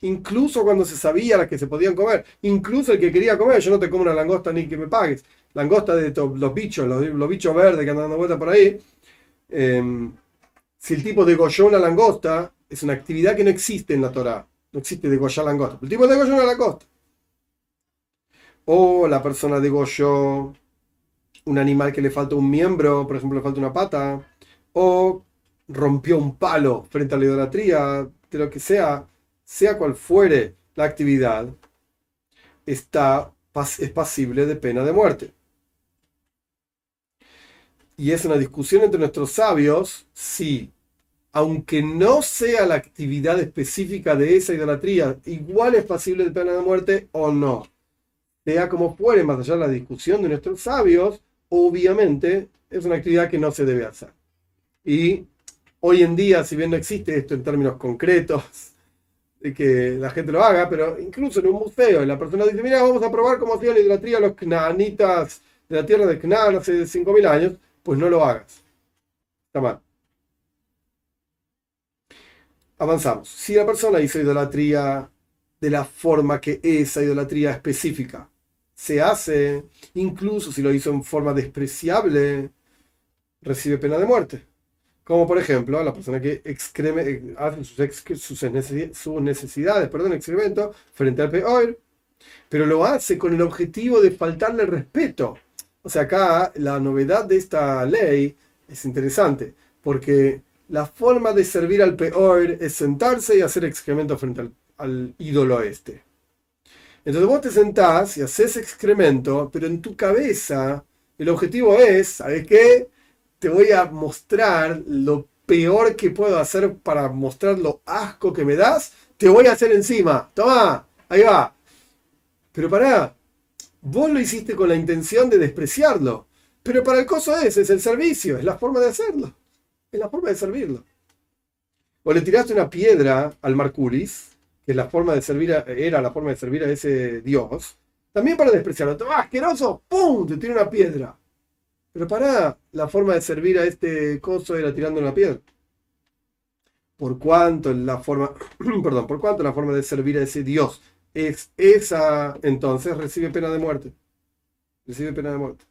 incluso cuando se sabía las que se podían comer, incluso el que quería comer, yo no te como una langosta ni que me pagues, langosta de los bichos, los, bichos verdes que andan dando vueltas por ahí, em, si el tipo degolló una langosta, es una actividad que no existe en la Torah, no existe degollar langosta, el tipo degolló una langosta. O la persona degolló un animal que le falta un miembro, por ejemplo, le falta una pata, o rompió un palo frente a la idolatría, de lo que sea, sea cual fuere la actividad, está, es pasible de pena de muerte. Y es una discusión entre nuestros sabios si, aunque no sea la actividad específica de esa idolatría, igual es pasible de pena de muerte o no. Sea como fuere, más allá de la discusión de nuestros sabios, obviamente es una actividad que no se debe hacer. Y hoy en día, si bien no existe esto en términos concretos, <laughs> que la gente lo haga, pero incluso en un museo, la persona dice, mira, vamos a probar cómo hacían la idolatría los knanitas de la tierra de Knan hace 5.000 años, pues no lo hagas. Está mal. Avanzamos. Si la persona hizo idolatría de la forma que esa idolatría específica se hace, incluso si lo hizo en forma despreciable, recibe pena de muerte. Como por ejemplo, la persona que excreme, hace sus, sus, necesidades, perdón, excremento frente al peor, pero lo hace con el objetivo de faltarle respeto. O sea, acá la novedad de esta ley es interesante, porque la forma de servir al peor es sentarse y hacer excremento frente al, ídolo este. Entonces vos te sentás y haces excremento, pero en tu cabeza el objetivo es, ¿sabes qué? te voy a mostrar lo peor que puedo hacer para mostrar lo asco que me das, te voy a hacer encima. Toma, ahí va. Pero pará, vos lo hiciste con la intención de despreciarlo. Pero para el coso es, es el servicio, es la forma de hacerlo. Es la forma de servirlo. O le tiraste una piedra al Marcuris, que la forma de servir era la forma de servir a ese dios, también para despreciarlo. Toma, asqueroso, ¡pum! Te tira una piedra. Pero para la forma de servir a este coso era tirando una piedra. Por cuanto la forma, <clears throat> perdón, por cuanto la forma de servir a ese Dios es esa, entonces recibe pena de muerte. Recibe pena de muerte.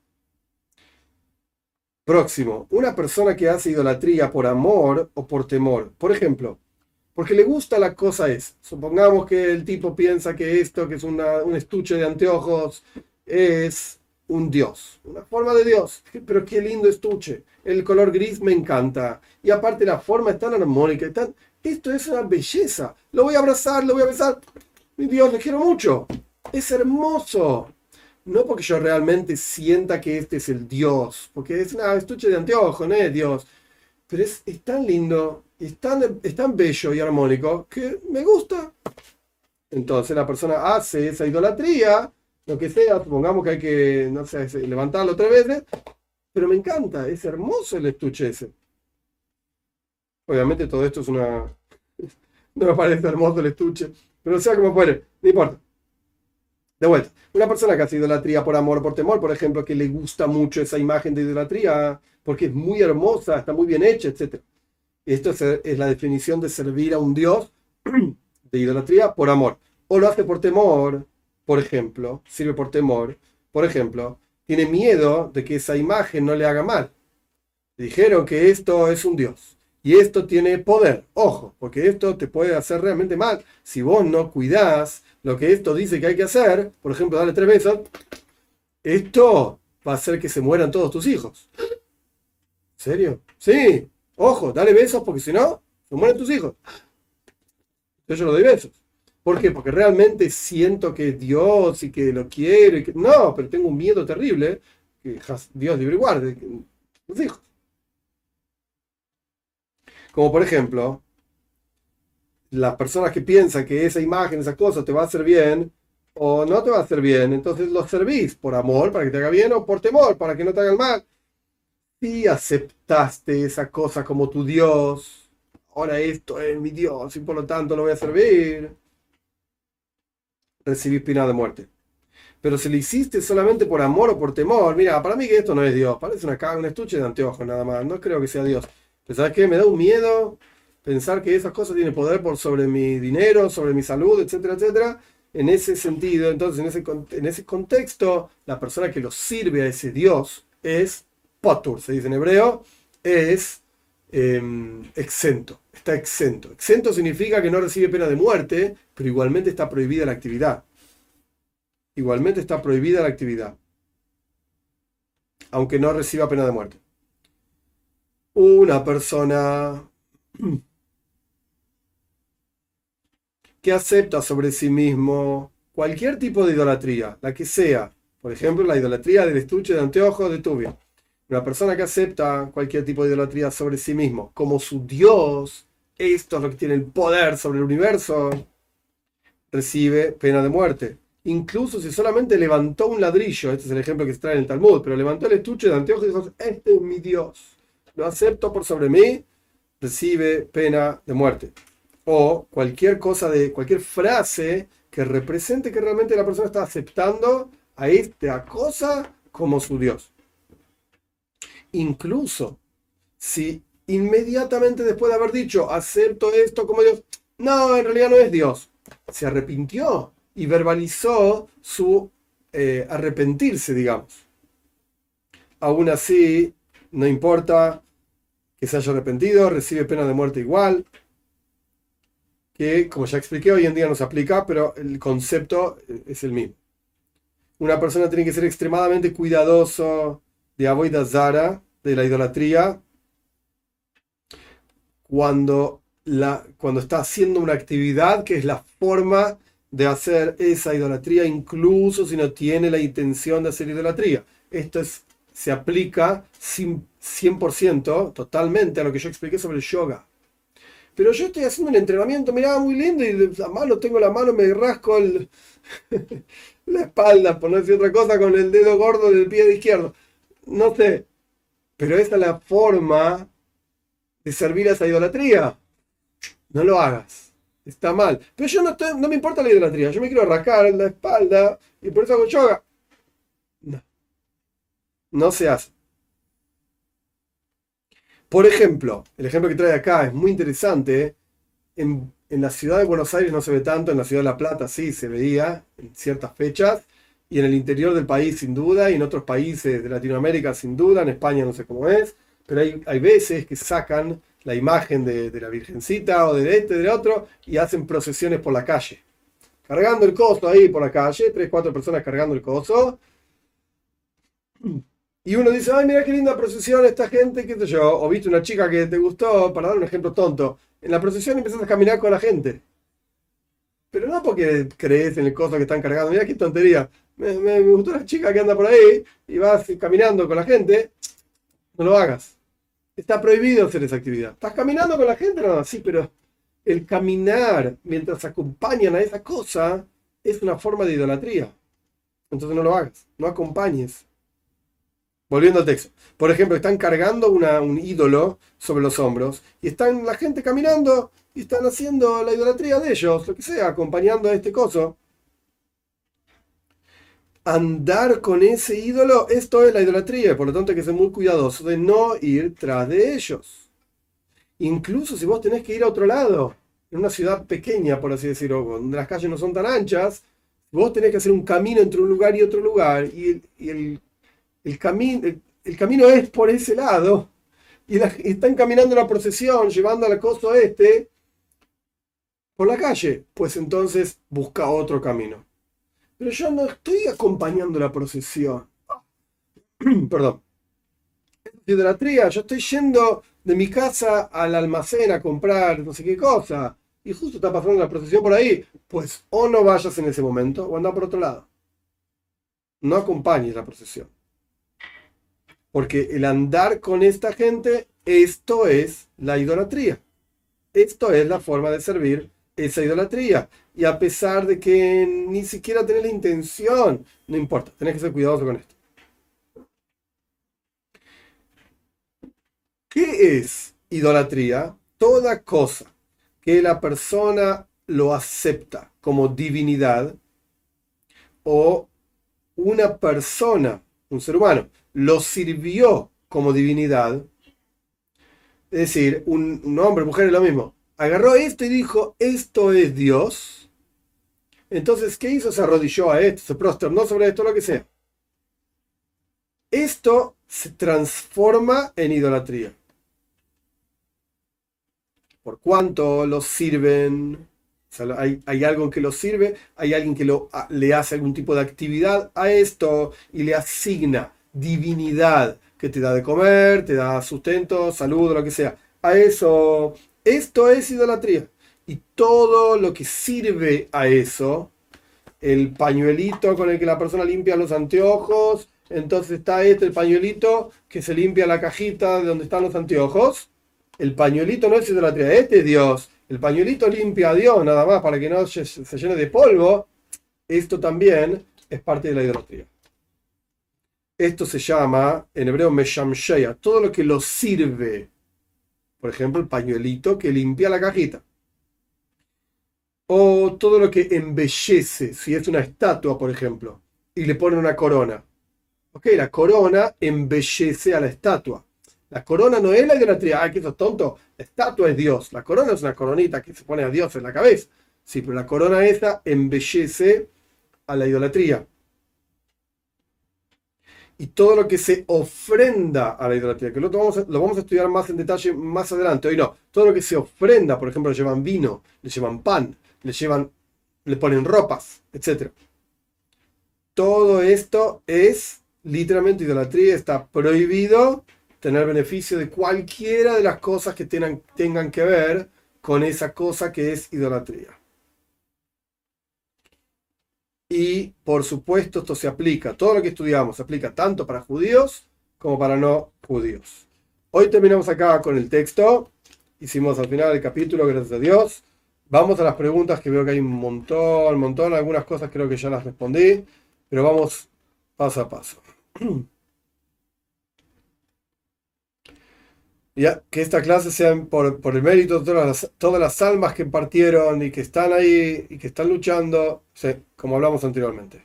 Próximo, una persona que hace idolatría por amor o por temor. Por ejemplo, porque le gusta la cosa es. Supongamos que el tipo piensa que esto, que es un estuche de anteojos, es un dios, una forma de dios. <laughs> Pero qué lindo estuche. El color gris me encanta. Y aparte la forma es tan armónica. Tan... Esto es una belleza. Lo voy a abrazar, lo voy a besar. Dios, le quiero mucho. Es hermoso. No porque yo realmente sienta que este es el Dios, porque es una estuche de anteojo, no es Dios. Pero es, tan lindo, es tan, es tan bello y armónico que me gusta. Entonces la persona hace esa idolatría lo que sea, supongamos que hay que, no sé, levantarlo tres veces, pero me encanta, es hermoso el estuche ese. Obviamente todo esto es una... <laughs> No me parece hermoso el estuche, pero sea como fuere, no importa. De vuelta, una persona que hace idolatría por amor o por temor, por ejemplo, que le gusta mucho esa imagen de idolatría porque es muy hermosa, está muy bien hecha, etc. Esto es, es la definición de servir a un Dios <clears throat> de idolatría por amor. O lo hace por temor, por ejemplo, sirve por temor, por ejemplo, tiene miedo de que esa imagen no le haga mal. Dijeron que esto es un Dios y esto tiene poder. Ojo, porque esto te puede hacer realmente mal. Si vos no cuidás lo que esto dice que hay que hacer, por ejemplo, darle tres besos, esto va a hacer que se mueran todos tus hijos. ¿En serio? Sí, ojo, dale besos porque si no, se mueren tus hijos. Yo, no doy besos. ¿Por qué? Porque realmente siento que Dios y que lo quiero. Y que... No, pero tengo un miedo terrible. Que Dios libre guarde. Los hijos. Como por ejemplo, las personas que piensan que esa imagen, esa cosa te va a hacer bien o no te va a hacer bien, entonces lo servís por amor para que te haga bien o por temor para que no te haga mal. Si aceptaste esa cosa como tu Dios, ahora esto es mi Dios y por lo tanto lo voy a servir recibir pena de muerte. Pero si lo hiciste solamente por amor o por temor, mira, para mí que esto no es Dios, parece una un estuche de anteojos nada más, no creo que sea Dios. ¿Sabes qué? Me da un miedo pensar que esas cosas tienen poder sobre mi dinero, sobre mi salud, etcétera, etcétera. En ese sentido, entonces, en ese, en ese contexto, la persona que lo sirve a ese Dios es potur, se dice en hebreo, es em, exento, está exento. Exento significa que no recibe pena de muerte, pero igualmente está prohibida la actividad. Igualmente está prohibida la actividad, aunque no reciba pena de muerte. Una persona que acepta sobre sí mismo cualquier tipo de idolatría, la que sea, por ejemplo, la idolatría del estuche de anteojos de Tubia. Una persona que acepta cualquier tipo de idolatría sobre sí mismo como su Dios, esto es lo que tiene el poder sobre el universo, recibe pena de muerte. Incluso si solamente levantó un ladrillo, este es el ejemplo que se trae en el Talmud, pero levantó el estuche de anteojos y dijo, este es mi Dios, lo acepto por sobre mí, recibe pena de muerte. O cualquier cosa de, cualquier frase que represente que realmente la persona está aceptando a esta cosa como su Dios. Incluso si inmediatamente después de haber dicho, acepto esto como Dios, no, en realidad no es Dios, se arrepintió y verbalizó su eh, arrepentirse, digamos. Aún así, no importa que se haya arrepentido, recibe pena de muerte igual, que como ya expliqué hoy en día no se aplica, pero el concepto es el mismo. Una persona tiene que ser extremadamente cuidadoso de Avoida Zara, de la idolatría, cuando, la, cuando está haciendo una actividad que es la forma de hacer esa idolatría, incluso si no tiene la intención de hacer idolatría. Esto es, se aplica 100%, totalmente a lo que yo expliqué sobre el yoga. Pero yo estoy haciendo un entrenamiento, mirá, muy lindo, y a mano tengo la mano, me rasco <laughs> la espalda, por no decir otra cosa, con el dedo gordo del pie izquierdo. No sé. Pero esa es la forma de servir a esa idolatría. No lo hagas. Está mal. Pero yo no, estoy, no me importa la idolatría. Yo me quiero rascar la espalda y por eso hago yoga. No. Se hace. Por ejemplo, el ejemplo que trae acá es muy interesante. En, en, la ciudad de Buenos Aires no se ve tanto, en la ciudad de La Plata sí se veía en ciertas fechas, y en el interior del país sin duda, y en otros países de Latinoamérica sin duda, en España no sé cómo es, pero hay, hay veces que sacan la imagen de, de, la Virgencita o de este, de otro, y hacen procesiones por la calle. Cargando el coso ahí por la calle, tres, cuatro personas cargando el coso y uno dice, ay, mira qué linda procesión esta gente, qué sé yo, o viste una chica que te gustó, para dar un ejemplo tonto, en la procesión empiezas a caminar con la gente. Pero no porque crees en el coso que están cargando, mira qué tontería. Me, gustó la chica que anda por ahí y vas caminando con la gente, no lo hagas. Está prohibido hacer esa actividad. ¿Estás caminando con la gente? No, sí, pero el caminar mientras acompañan a esa cosa es una forma de idolatría. Entonces no lo hagas, no acompañes. Volviendo al texto. Por ejemplo, están cargando un ídolo sobre los hombros y están la gente caminando y están haciendo la idolatría de ellos, lo que sea, acompañando a este coso. Andar con ese ídolo, esto es la idolatría, por lo tanto hay que ser muy cuidadoso de no ir tras de ellos. Incluso si vos tenés que ir a otro lado, en una ciudad pequeña, por así decirlo, donde las calles no son tan anchas, vos tenés que hacer un camino entre un lugar y otro lugar y el el, camino el, camino es por ese lado, y, están caminando la procesión, llevando al costo este por la calle, pues entonces busca otro camino. Pero yo no estoy acompañando la procesión. <clears throat> Perdón. Idolatría. Yo estoy yendo de mi casa al almacén a comprar no sé qué cosa. Y justo está pasando la procesión por ahí. Pues o no vayas en ese momento o anda por otro lado. No acompañes la procesión. Porque el andar con esta gente, esto es la idolatría. Esto es la forma de servir esa idolatría. Y a pesar de que ni siquiera tenés la intención, no importa, tenés que ser cuidadoso con esto. ¿Qué es idolatría? Toda cosa que la persona lo acepta como divinidad o una persona, un ser humano, lo sirvió como divinidad, es decir, un, hombre, mujer es lo mismo, agarró esto y dijo, esto es Dios, entonces, ¿qué hizo? Se arrodilló a esto, se prosternó sobre esto, lo que sea. Esto se transforma en idolatría. Por cuanto lo sirven, hay, algo que lo sirve, hay alguien que le hace algún tipo de actividad a esto y le asigna divinidad que te da de comer, te da sustento, salud, lo que sea. A eso, esto es idolatría. Y todo lo que sirve a eso, el pañuelito con el que la persona limpia los anteojos, entonces está este, el pañuelito que se limpia la cajita de donde están los anteojos. El pañuelito no es idolatría, este es Dios. El pañuelito limpia a Dios nada más para que no se llene de polvo. Esto también es parte de la idolatría. Esto se llama, en hebreo, meshamsheya, todo lo que lo sirve. Por ejemplo, el pañuelito que limpia la cajita. O todo lo que embellece, si es una estatua, por ejemplo, y le pone una corona. Ok, la corona embellece a la estatua. La corona no es la idolatría. Ay, que eso es tonto. La estatua es Dios. La corona es una coronita que se pone a Dios en la cabeza. Sí, pero la corona esa embellece a la idolatría. Y todo lo que se ofrenda a la idolatría, que lo vamos, a, lo vamos a estudiar más en detalle más adelante, hoy no, todo lo que se ofrenda, por ejemplo, le llevan vino, le llevan pan, le llevan, le ponen ropas, etc. Todo esto es literalmente idolatría, está prohibido tener beneficio de cualquiera de las cosas que tengan, tengan que ver con esa cosa que es idolatría. Y por supuesto esto se aplica, todo lo que estudiamos se aplica tanto para judíos como para no judíos. Hoy terminamos acá con el texto, hicimos al final el capítulo, gracias a Dios. Vamos a las preguntas que veo que hay un montón, un montón, algunas cosas creo que ya las respondí, pero vamos paso a paso. <clears throat> Ya, que esta clase sea por, el mérito de todas las, todas las almas que partieron y que están ahí y que están luchando, como hablamos anteriormente.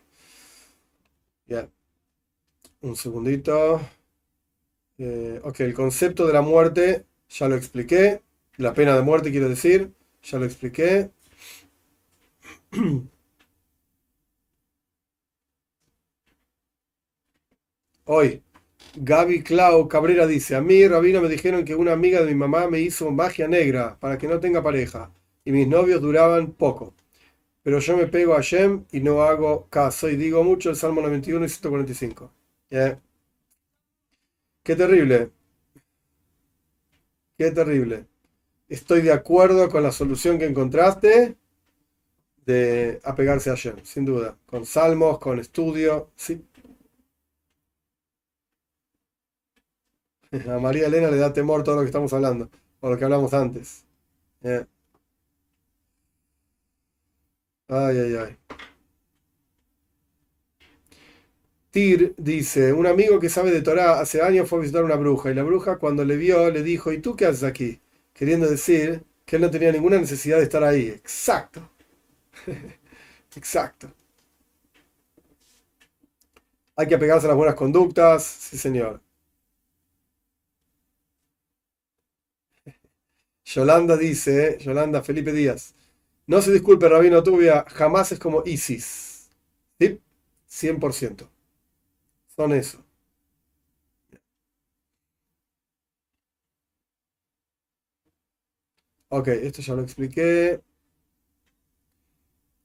Un segundito. Eh, ok, el concepto de la muerte ya lo expliqué. La pena de muerte quiero decir, ya lo expliqué. <clears throat> Hoy, Gaby Clau Cabrera dice, a mí, Rabino, me dijeron que una amiga de mi mamá me hizo magia negra para que no tenga pareja y mis novios duraban poco. Pero yo me pego a Shem y no hago caso y digo mucho el Salmo 91 y 145. Qué terrible. Qué terrible. Estoy de acuerdo con la solución que encontraste de apegarse a Shem, sin duda. Con salmos, con estudio, sí, A María Elena le da temor todo lo que estamos hablando, o lo que hablamos antes. Eh. Ay, ay, ay. Tir dice, un amigo que sabe de Torah hace años fue a visitar una bruja y la bruja cuando le vio le dijo, ¿y tú qué haces aquí? Queriendo decir que él no tenía ninguna necesidad de estar ahí. Exacto. <laughs> Exacto. Hay que apegarse a las buenas conductas, sí señor. Yolanda dice, Yolanda Felipe Díaz, no se disculpe, Rabino Tubia, jamás es como ISIS. ¿Sí? 100%. Son eso. Ok, esto ya lo expliqué.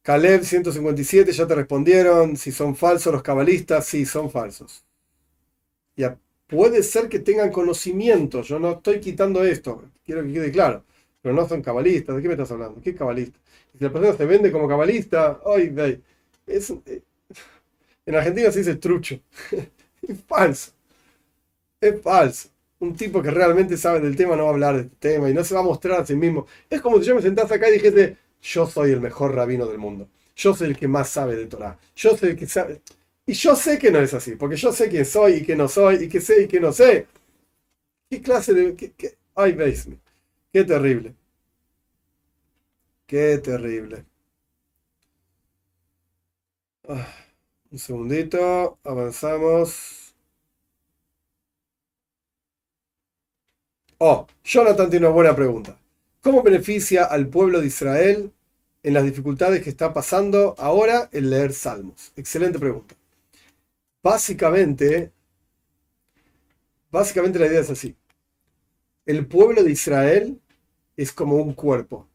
Caleb 157, ya te respondieron. Si son falsos los cabalistas, sí, son falsos. Ya Puede ser que tengan conocimiento, yo no estoy quitando esto, quiero que quede claro, pero no son cabalistas, ¿de qué me estás hablando? ¿Qué cabalista? Si la persona se vende como cabalista, ¡ay, Es, eh, en Argentina se dice trucho, <laughs> es falso, es falso. Un tipo que realmente sabe del tema no va a hablar de este tema y no se va a mostrar a sí mismo. Es como si yo me sentase acá y dijese, yo soy el mejor rabino del mundo, yo soy el que más sabe de Torah, yo soy el que sabe y yo sé que no es así, porque yo sé quién soy y qué no soy, y qué sé y qué no sé. ¿Qué clase de... Qué, Ay, veis, qué terrible. Qué terrible. Ah, un segundito, avanzamos. Oh, Jonathan tiene una buena pregunta. ¿Cómo beneficia al pueblo de Israel en las dificultades que está pasando ahora el leer salmos? Excelente pregunta. Básicamente, básicamente la idea es así. El pueblo de Israel es como un cuerpo.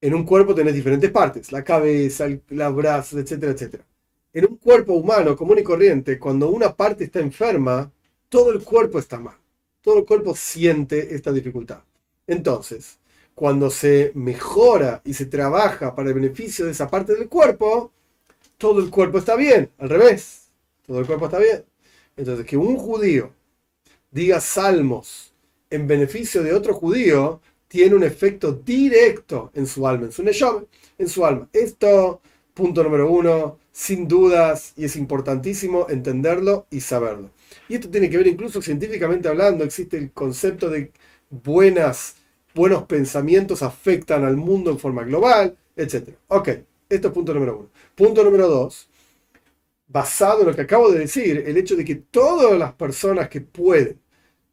En un cuerpo tenés diferentes partes, la cabeza, los brazos, etcétera, etcétera. En un cuerpo humano común y corriente, cuando una parte está enferma, todo el cuerpo está mal. Todo el cuerpo siente esta dificultad. Entonces, cuando se mejora y se trabaja para el beneficio de esa parte del cuerpo, todo el cuerpo está bien, al revés, todo el cuerpo está bien. Entonces, que un judío diga salmos en beneficio de otro judío tiene un efecto directo en su alma, en su neshome, en su alma. Esto, punto número uno, sin dudas, y es importantísimo entenderlo y saberlo. Y esto tiene que ver incluso científicamente hablando, existe el concepto de buenas, buenos pensamientos afectan al mundo en forma global, etc. Ok, esto es punto número uno. Punto número dos, basado en lo que acabo de decir, el hecho de que todas las personas que pueden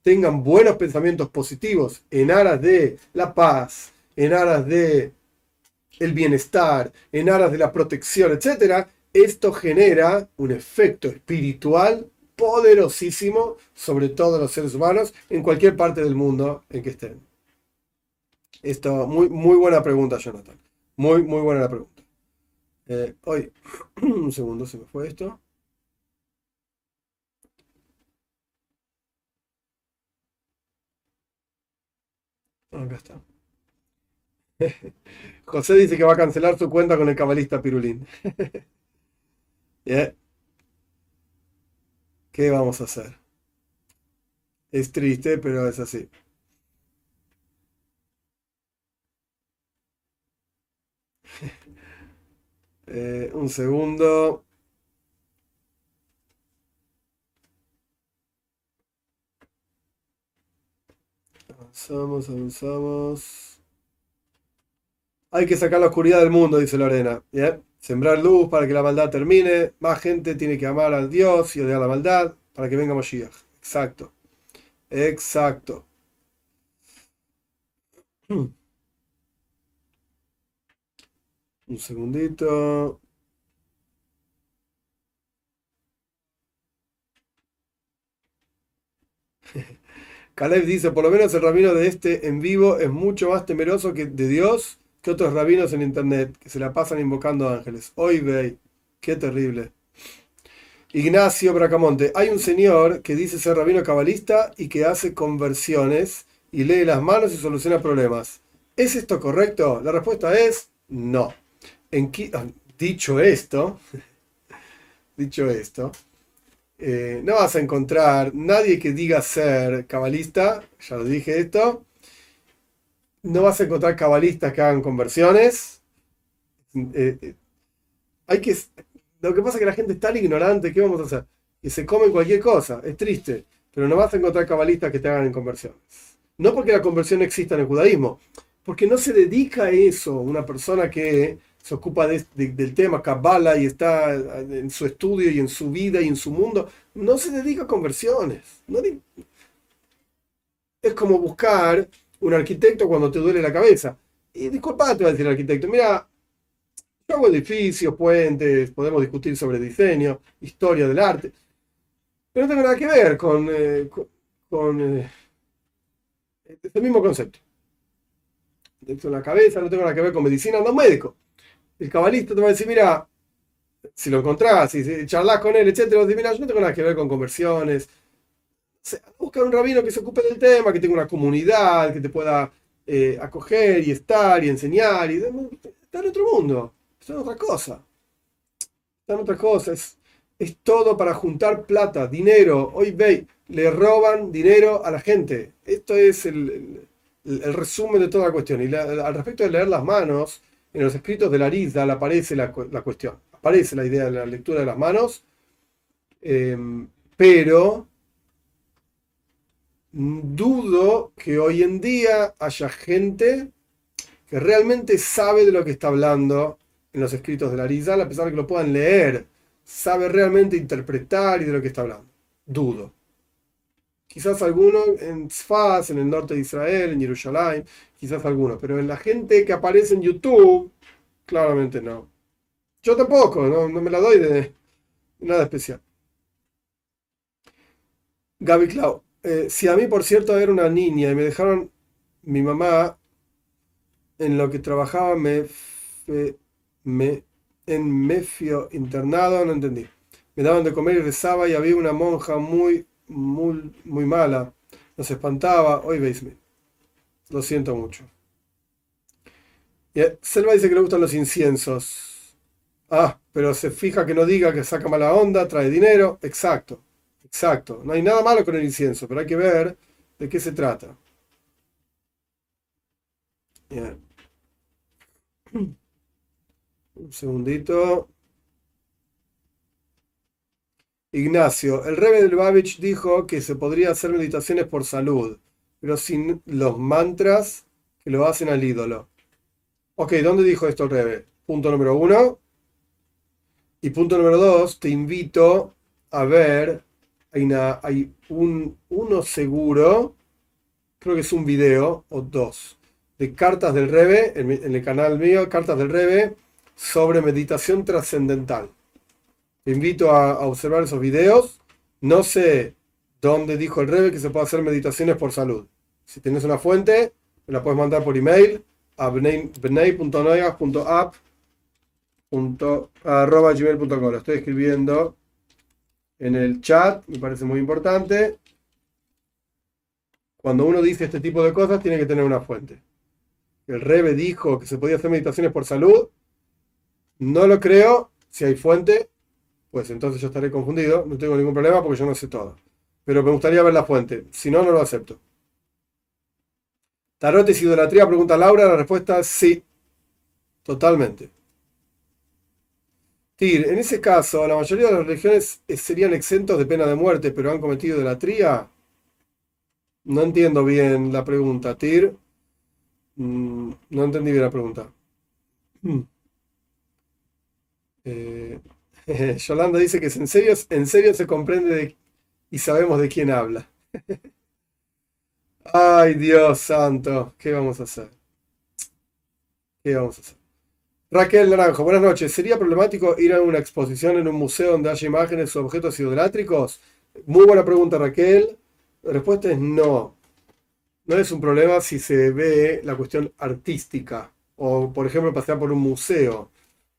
tengan buenos pensamientos positivos en aras de la paz, en aras de el bienestar, en aras de la protección, etc., esto genera un efecto espiritual poderosísimo sobre todos los seres humanos en cualquier parte del mundo en que estén. Esto, muy, muy buena pregunta, Jonathan. Muy, muy buena la pregunta. Eh, hoy, <clears throat> un segundo, se me fue esto. Acá está. <laughs> José dice que va a cancelar su cuenta con el cabalista Pirulín. <laughs> ¿Qué vamos a hacer? Es triste, pero es así. Eh, un segundo. Avanzamos, avanzamos. Hay que sacar la oscuridad del mundo, dice Lorena. Sembrar luz para que la maldad termine. Más gente tiene que amar a Dios y odiar la maldad para que venga Moshiach. Exacto. Exacto. <clears throat> Un segundito. <laughs> Caleb dice, por lo menos el rabino de este en vivo es mucho más temeroso que de Dios que otros rabinos en internet que se la pasan invocando ángeles. Hoy ve, qué terrible. Ignacio Bracamonte, hay un señor que dice ser rabino cabalista y que hace conversiones y lee las manos y soluciona problemas. ¿Es esto correcto? La respuesta es no. En, ah, dicho esto, <laughs> dicho esto, eh, no vas a encontrar nadie que diga ser cabalista, ya lo dije esto, no vas a encontrar cabalistas que hagan conversiones. Eh, eh, hay que, lo que pasa es que la gente es tan ignorante, ¿qué vamos a hacer? Que se comen cualquier cosa, es triste, pero no vas a encontrar cabalistas que te hagan conversiones. No porque la conversión exista en el judaísmo, porque no se dedica a eso una persona que se ocupa del tema Kabbalah y está en su estudio y en su vida y en su mundo, no se dedica a conversiones. es como buscar un arquitecto cuando te duele la cabeza. Y disculpa, te va a decir el arquitecto, mira, yo hago edificios, puentes, podemos discutir sobre diseño, historia del arte, pero no tengo nada que ver con, eh, con, eh, este mismo concepto. De la cabeza no tengo nada que ver con medicina, no médico. El cabalista te va a decir, mira, si lo encontrás, si charlas con él, etcétera, mira, yo no tengo nada que ver con conversiones, buscar un rabino que se ocupe del tema, que tenga una comunidad, que te pueda eh, acoger y estar y enseñar. Y, está en otro mundo, está en otra cosa. Está en otra cosa. Es, todo para juntar plata, dinero. Hoy ve, le roban dinero a la gente. Esto es el, resumen de toda la cuestión. Y al respecto de leer las manos, en los escritos de la Arizal aparece la, cuestión. Aparece la idea de la lectura de las manos. Eh, pero dudo que hoy en día haya gente que realmente sabe de lo que está hablando en los escritos de la Arizal, a pesar de que lo puedan leer, sabe realmente interpretar y de lo que está hablando. Dudo. Quizás alguno en Sfaz, en el norte de Israel, en Jerusalén, quizás alguno, pero en la gente que aparece en YouTube, claramente no. Yo tampoco, no, no me la doy de nada especial. Gaby Clau. Eh, si a mí, por cierto, era una niña y me dejaron mi mamá en lo que trabajaba me, me, en Mefio internado, no entendí. Me daban de comer y rezaba y había una monja muy, muy, muy mala. Nos espantaba. Hoy veisme. Lo siento mucho. Eh, Selva dice que le gustan los inciensos. Ah, pero se fija que no diga que saca mala onda, trae dinero. Exacto. Exacto, no hay nada malo con el incienso, pero hay que ver de qué se trata. <clears throat> Un segundito. Ignacio, el Rebe del Babich dijo que se podría hacer meditaciones por salud, pero sin los mantras que lo hacen al ídolo. Ok, ¿dónde dijo esto el Rebe? Punto número uno. Y punto número dos, te invito a ver hay, un, uno seguro, creo que es un video o dos, de Cartas del Rebe, en, el canal mío, Cartas del Rebe, sobre meditación trascendental. Te invito a, observar esos videos. No sé dónde dijo el Rebe que se puede hacer meditaciones por salud. Si tienes una fuente, me la puedes mandar por email a bnei.noyas.app.gmail.com. Lo estoy escribiendo en el chat, me parece muy importante. Cuando uno dice este tipo de cosas, tiene que tener una fuente. El Rebe dijo que se podía hacer meditaciones por salud. No lo creo. Si hay fuente, pues entonces yo estaré confundido. No tengo ningún problema porque yo no sé todo. Pero me gustaría ver la fuente. Si no, no lo acepto. ¿Tarot es idolatría? Pregunta Laura. La respuesta es sí. Totalmente. Tir, en ese caso, la mayoría de las religiones serían exentos de pena de muerte, pero han cometido idolatría. No entiendo bien la pregunta, Tir. Mm, no entendí bien la pregunta. Hmm. Eh, <laughs> Yolanda dice que en serio, en serio se comprende y sabemos de quién habla. <laughs> Ay, Dios santo, ¿qué vamos a hacer? ¿Qué vamos a hacer? Raquel Naranjo, buenas noches. ¿Sería problemático ir a una exposición en un museo donde haya imágenes o objetos idolátricos? Muy buena pregunta, Raquel. La respuesta es no. No es un problema si se ve la cuestión artística o, por ejemplo, pasear por un museo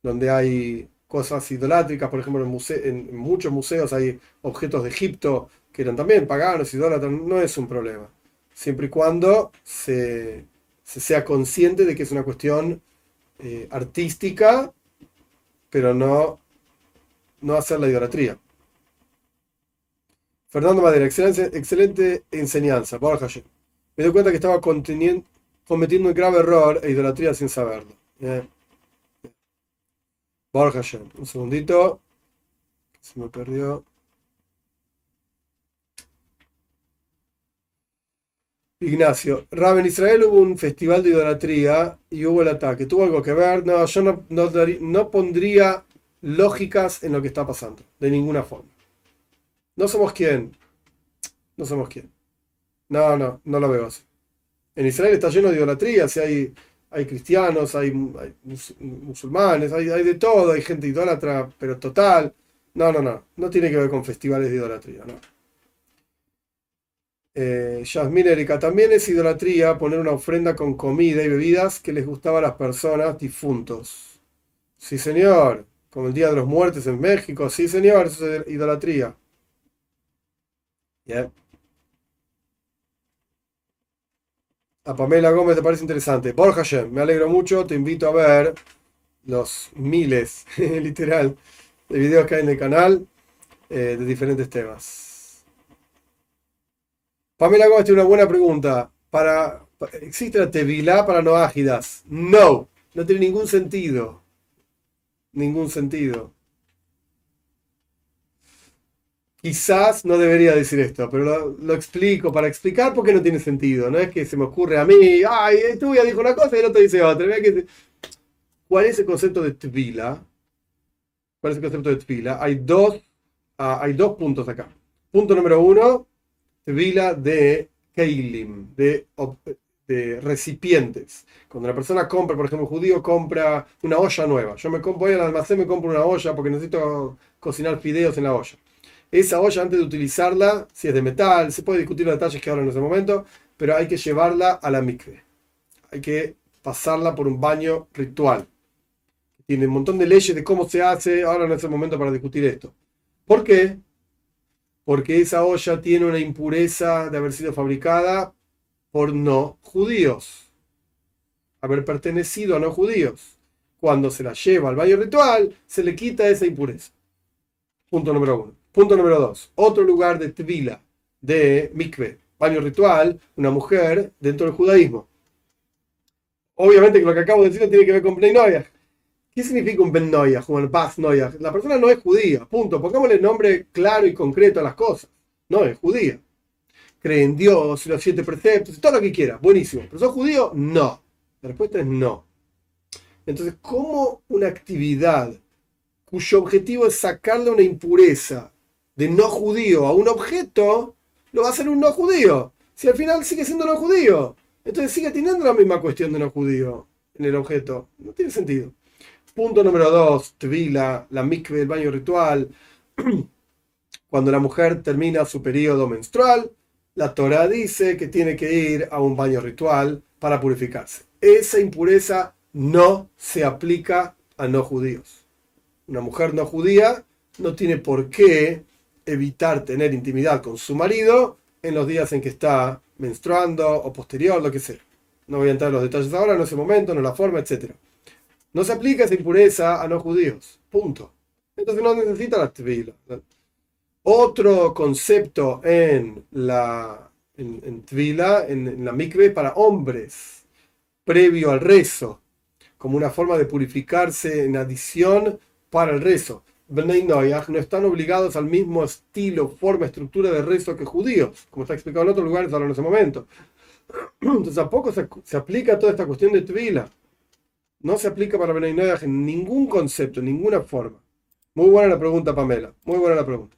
donde hay cosas idolátricas. Por ejemplo, en, muchos museos hay objetos de Egipto que eran también paganos, idólatras. No es un problema. Siempre y cuando se, sea consciente de que es una cuestión eh, artística, pero no, no hacer la idolatría. Fernando Madera, excelente, excelente enseñanza. Borja, me doy cuenta que estaba cometiendo un grave error e idolatría sin saberlo. Un segundito. Se me perdió. Ignacio, Rab, en Israel hubo un festival de idolatría y hubo el ataque. ¿Tuvo algo que ver? No, yo no, no pondría lógicas en lo que está pasando, de ninguna forma. No somos quién. No somos quién. No, no, no lo veo así. En Israel está lleno de idolatría, si hay, hay cristianos, hay, musulmanes, hay, de todo, hay gente idólatra, pero total. No, no, no, no tiene que ver con festivales de idolatría, no. Eh, Yasmín Erika, también es idolatría poner una ofrenda con comida y bebidas que les gustaba a las personas difuntos. Sí, señor, como el Día de los Muertos en México, sí, señor, eso es idolatría. A Pamela Gómez te parece interesante. Borja me alegro mucho, te invito a ver los miles, <laughs> literal, de videos que hay en el canal eh, de diferentes temas. Pamela Gómez tiene una buena pregunta. Para, ¿Existe la tevilá para no ágidas? No, no tiene ningún sentido. Ningún sentido. Quizás no debería decir esto, pero lo, explico para explicar por qué no tiene sentido. No es que se me ocurre a mí, ay, ya dijo una cosa y el otro dice otra. ¿Cuál es el concepto de tvila? ¿Cuál es el concepto de tvila? Hay dos, ah, hay dos puntos acá. Punto número uno, tvila de keilim, de, de recipientes. Cuando la persona compra, por ejemplo, un judío compra una olla nueva. Yo me voy al almacén, me compro una olla porque necesito cocinar fideos en la olla esa olla, antes de utilizarla, si es de metal, se puede discutir los detalles que ahora en ese momento, pero hay que llevarla a la mikve. Hay que pasarla por un baño ritual. Tiene un montón de leyes de cómo se hace, ahora no es el momento para discutir esto. ¿Por qué? Porque esa olla tiene una impureza de haber sido fabricada por no judíos. Haber pertenecido a no judíos. Cuando se la lleva al baño ritual, se le quita esa impureza. Punto número uno. Punto número dos. Otro lugar de tvila, de mikve, baño ritual, una mujer dentro del judaísmo. Obviamente que lo que acabo de decir tiene que ver con Ben ¿Qué significa un Ben como el Bas La persona no es judía, punto. Pongámosle nombre claro y concreto a las cosas. No es judía. Cree en Dios, los siete preceptos, todo lo que quiera. Buenísimo. ¿Pero sos judío? No. La respuesta es no. Entonces, ¿cómo una actividad cuyo objetivo es sacarle una impureza de no judío a un objeto, lo va a hacer un no judío. Si al final sigue siendo no judío. Entonces sigue teniendo la misma cuestión de no judío en el objeto. No tiene sentido. Punto número dos, tvila, la mikve, el baño ritual. <clears throat> Cuando la mujer termina su periodo menstrual, la Torah dice que tiene que ir a un baño ritual para purificarse. Esa impureza no se aplica a no judíos. Una mujer no judía no tiene por qué evitar tener intimidad con su marido en los días en que está menstruando o posterior, lo que sea. No voy a entrar en los detalles ahora, en ese momento, no la forma, etc. No se aplica esa impureza a no judíos. Punto. Entonces no necesita la tvila. Otro concepto en la en, en en, la mikve para hombres, previo al rezo, como una forma de purificarse en adición para el rezo. Bnei no están obligados al mismo estilo, forma, estructura de rezo que judíos, como está explicado en otros lugares ahora en ese momento. <clears throat> Entonces tampoco se, se aplica toda esta cuestión de tvila. No se aplica para Bnei en ningún concepto, en ninguna forma. Muy buena la pregunta, Pamela. Muy buena la pregunta.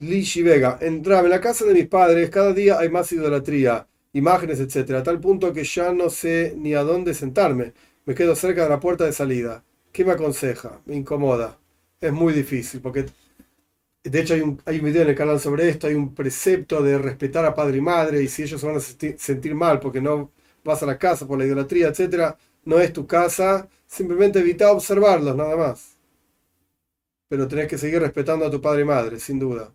Lishi Vega, entraba en la casa de mis padres, cada día hay más idolatría, imágenes, etc. A tal punto que ya no sé ni a dónde sentarme. Me quedo cerca de la puerta de salida. ¿Qué me aconseja? Me incomoda. Es muy difícil, porque de hecho hay un, hay un video en el canal sobre esto, hay un precepto de respetar a padre y madre, y si ellos se van a sentir, mal porque no vas a la casa por la idolatría, etc., no es tu casa, simplemente evita observarlos, nada más. Pero tenés que seguir respetando a tu padre y madre, sin duda.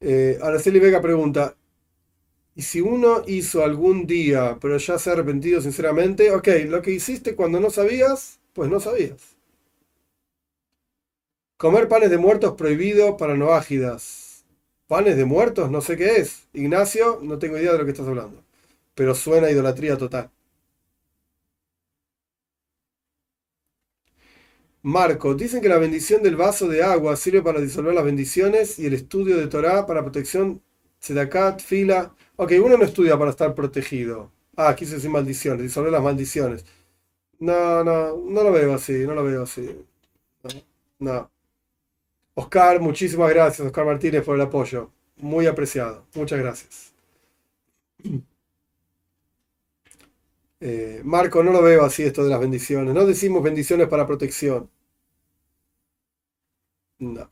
Eh, Araceli Vega pregunta, y si uno hizo algún día, pero ya se ha arrepentido sinceramente, ok, lo que hiciste cuando no sabías, pues no sabías. Comer panes de muertos prohibido para no ágidas. ¿Panes de muertos? No sé qué es. Ignacio, no tengo idea de lo que estás hablando. Pero suena idolatría total. Marco, dicen que la bendición del vaso de agua sirve para disolver las bendiciones y el estudio de Torah para protección, sedakat, fila. Ok, uno no estudia para estar protegido. Ah, quise decir maldiciones, disolver las maldiciones. No, no, no lo veo así, no lo veo así. No. Oscar, muchísimas gracias, Oscar Martínez, por el apoyo. Muy apreciado. Muchas gracias. <clears throat> Eh, Marco, no lo veo así esto de las bendiciones. No decimos bendiciones para protección. No.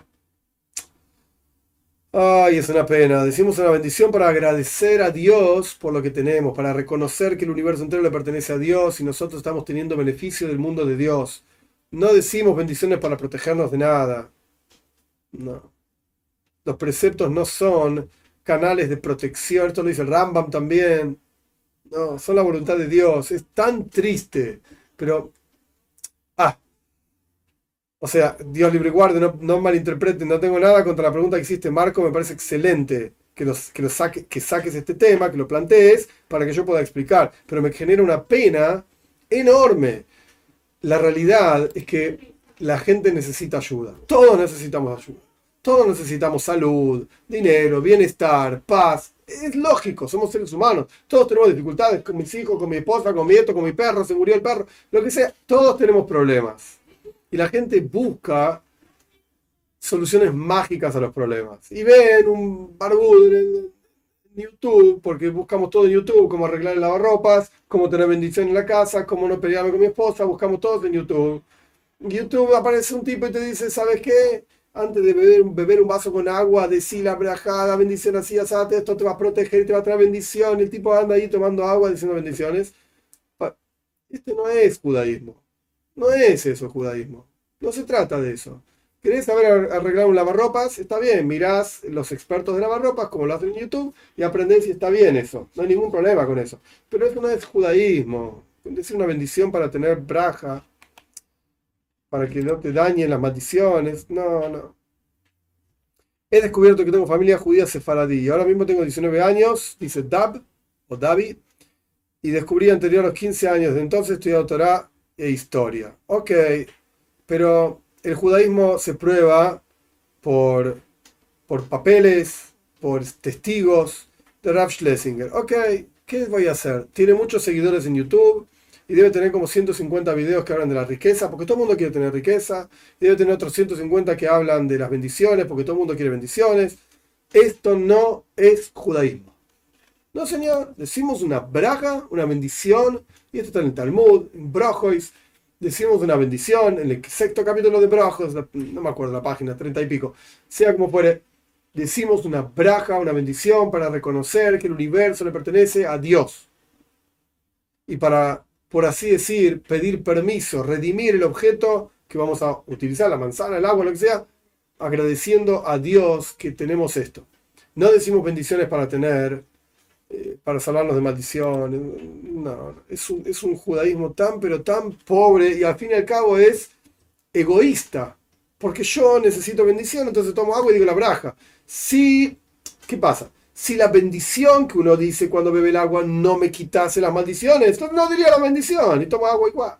Ay, es una pena. Decimos una bendición para agradecer a Dios por lo que tenemos, para reconocer que el universo entero le pertenece a Dios y nosotros estamos teniendo beneficio del mundo de Dios. No decimos bendiciones para protegernos de nada. No. Los preceptos no son canales de protección. Esto lo dice el Rambam también. No, son la voluntad de Dios. Es tan triste. Pero. Ah. O sea, Dios libre guarde, no, no malinterpreten. No tengo nada contra la pregunta que hiciste, Marco. Me parece excelente que, que saques este tema, que lo plantees, para que yo pueda explicar. Pero me genera una pena enorme. La realidad es que la gente necesita ayuda. Todos necesitamos ayuda. Todos necesitamos salud, dinero, bienestar, paz. Es lógico, somos seres humanos. Todos tenemos dificultades con mis hijos, con mi esposa, con mi nieto, con mi perro, se murió el perro, lo que sea. Todos tenemos problemas. Y la gente busca soluciones mágicas a los problemas. Y ven un barbudo en YouTube, porque buscamos todo en YouTube, cómo arreglar el lavarropas, cómo tener bendición en la casa, cómo no pelearme con mi esposa, buscamos todo en YouTube. YouTube aparece un tipo y te dice, ¿sabes qué? antes de beber, un vaso con agua, decir la brajada, bendición así, asate, esto te va a proteger, te va a traer bendición. El tipo anda ahí tomando agua diciendo bendiciones. Este no es judaísmo. No es eso judaísmo. No se trata de eso. ¿Querés saber arreglar un lavarropas? Está bien, mirás los expertos de lavarropas, como lo hacen en YouTube, y aprendés si está bien eso. No hay ningún problema con eso. Pero eso no es judaísmo. Es una bendición para tener braja para que no te dañen las maldiciones. No, no. He descubierto que tengo familia judía sefaradí. Ahora mismo tengo 19 años, dice Dab o David, y descubrí anterior a los 15 años. De entonces estudiado Torah e historia. Ok, pero el judaísmo se prueba por, por papeles, por testigos de Rav Schlesinger. Ok, ¿qué voy a hacer? Tiene muchos seguidores en YouTube y debe tener como 150 videos que hablan de la riqueza, porque todo el mundo quiere tener riqueza, y debe tener otros 150 que hablan de las bendiciones, porque todo el mundo quiere bendiciones. Esto no es judaísmo. No, señor, decimos una braja, una bendición, y esto está en el Talmud, en Brojois, decimos una bendición, en el sexto capítulo de Brojos, no me acuerdo la página, treinta y pico, sea como fuere, decimos una braja, una bendición para reconocer que el universo le pertenece a Dios. Y para, por así decir, pedir permiso, redimir el objeto que vamos a utilizar, la manzana, el agua, lo que sea, agradeciendo a Dios que tenemos esto. No decimos bendiciones para tener, eh, para salvarnos de maldición. No, es un, es un judaísmo tan, pero tan pobre y al fin y al cabo es egoísta. Porque yo necesito bendición, entonces tomo agua y digo la braja. Si, ¿qué pasa? Si la bendición que uno dice cuando bebe el agua no me quitase las maldiciones, entonces no diría la bendición y tomo agua igual.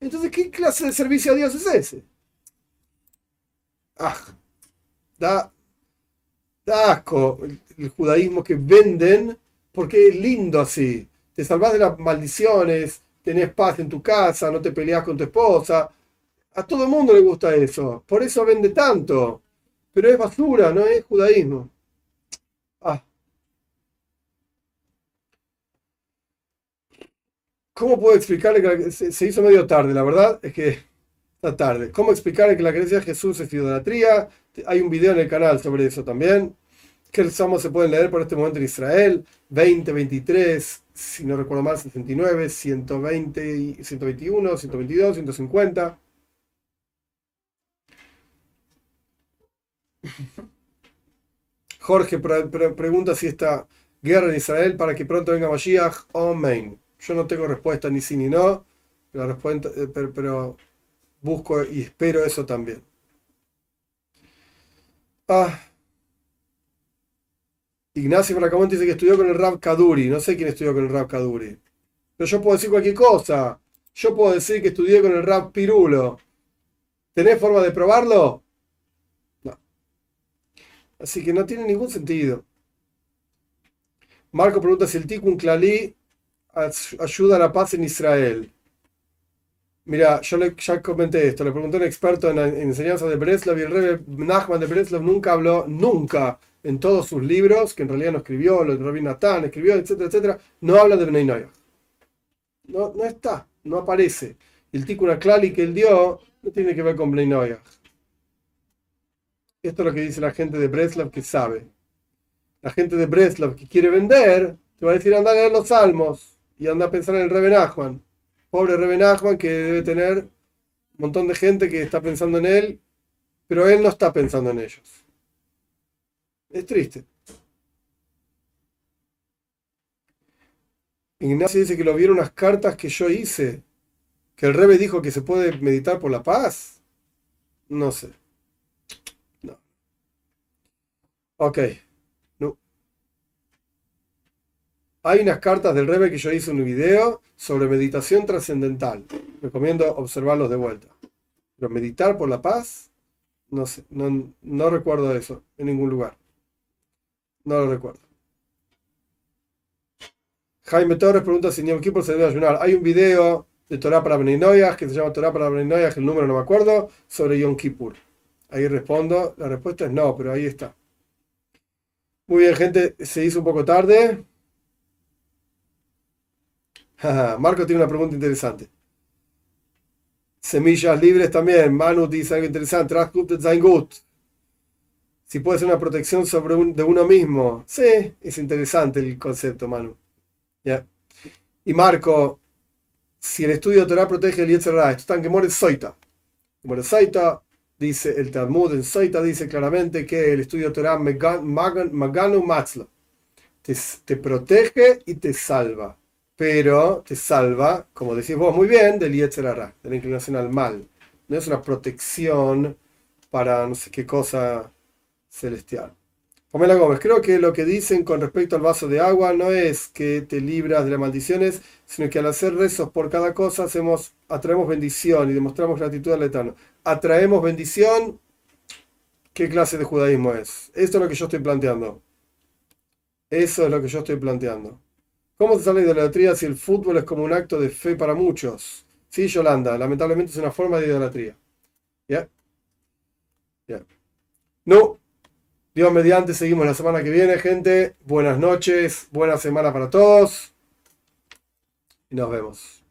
Entonces, ¿qué clase de servicio a Dios es ese? Ah, da asco el, judaísmo que venden porque es lindo así. Te salvas de las maldiciones, tenés paz en tu casa, no te peleas con tu esposa. A todo el mundo le gusta eso. Por eso vende tanto. Pero es basura, no es judaísmo. Ah. ¿Cómo puedo explicarle que se hizo medio tarde? La verdad es que está tarde. ¿Cómo explicar que la creencia de Jesús es idolatría? Hay un video en el canal sobre eso también. Que Salmo se pueden leer por este momento en Israel. 20, 23, si no recuerdo mal, 69, 120, 121, 122, 150. Jorge pregunta si esta guerra en Israel para que pronto venga Mashiach. Amén. Yo no tengo respuesta ni sí ni no. Respuesta, eh, pero busco y espero eso también. Ah. Ignacio Bracamonte dice que estudió con el Rab Kaduri. No sé quién estudió con el Rab Kaduri. Pero yo puedo decir cualquier cosa. Yo puedo decir que estudié con el Rab Pirulo. ¿Tenés forma de probarlo? No. Así que no tiene ningún sentido. Marco pregunta si el Tikkun Klali ayuda a la paz en Israel. Mira, yo le, ya comenté esto, le pregunté a un experto en, enseñanza de Breslov y el rey Nachman de Breslov nunca habló, nunca en todos sus libros, que en realidad no escribió, lo de Rabbi Natán escribió, etcétera, etcétera, no habla de Bnei No, no está, no aparece. El Tikkun Klali que él dio no tiene que ver con Bnei Esto es lo que dice la gente de Breslov que sabe. La gente de Breslov que quiere vender, te va a decir anda a leer los salmos y anda a pensar en el Nachman pobre Reben que debe tener un montón de gente que está pensando en él, pero él no está pensando en ellos. Es triste. Ignacio dice que lo vieron unas cartas que yo hice, que el Rebe dijo que se puede meditar por la paz. No sé. No. Ok. Hay unas cartas del Rebe que yo hice un video sobre meditación trascendental. Recomiendo observarlos de vuelta. Pero meditar por la paz, no sé, no, recuerdo eso en ningún lugar. No lo recuerdo. Jaime Torres pregunta si Yom Kippur se debe ayunar. Hay un video de Torah para Beninoyas que se llama Torah para Beninoyas, el número no me acuerdo, sobre Yom Kippur. Ahí respondo. La respuesta es no, pero ahí está. Muy bien, gente, se hizo un poco tarde. <laughs> Marco tiene una pregunta interesante. Semillas libres también. Manu dice algo interesante. Si puede ser una protección sobre de uno mismo. Sí, es interesante el concepto, Manu. Y Marco, si el estudio de Torah protege el Yetzerra, esto está en Gemore Soita. Gemore Soita dice, el Talmud en Soita dice claramente que el estudio de Torah Maganu Matzlo te, te protege y te salva pero te salva, como decís vos muy bien, del Yetzerara, de la inclinación al mal. No es una protección para no sé qué cosa celestial. Pamela Gómez, creo que lo que dicen con respecto al vaso de agua no es que te libras de las maldiciones, sino que al hacer rezos por cada cosa hacemos, atraemos bendición y demostramos gratitud al Eterno. Atraemos bendición, ¿qué clase de judaísmo es? Esto es lo que yo estoy planteando. Eso es lo que yo estoy planteando. ¿Cómo se sale de la idolatría si el fútbol es como un acto de fe para muchos? Sí, Yolanda, lamentablemente es una forma de idolatría. ¿Ya? ¿Ya? No, Dios mediante, seguimos la semana que viene, gente. Buenas noches, buena semana para todos. Y nos vemos.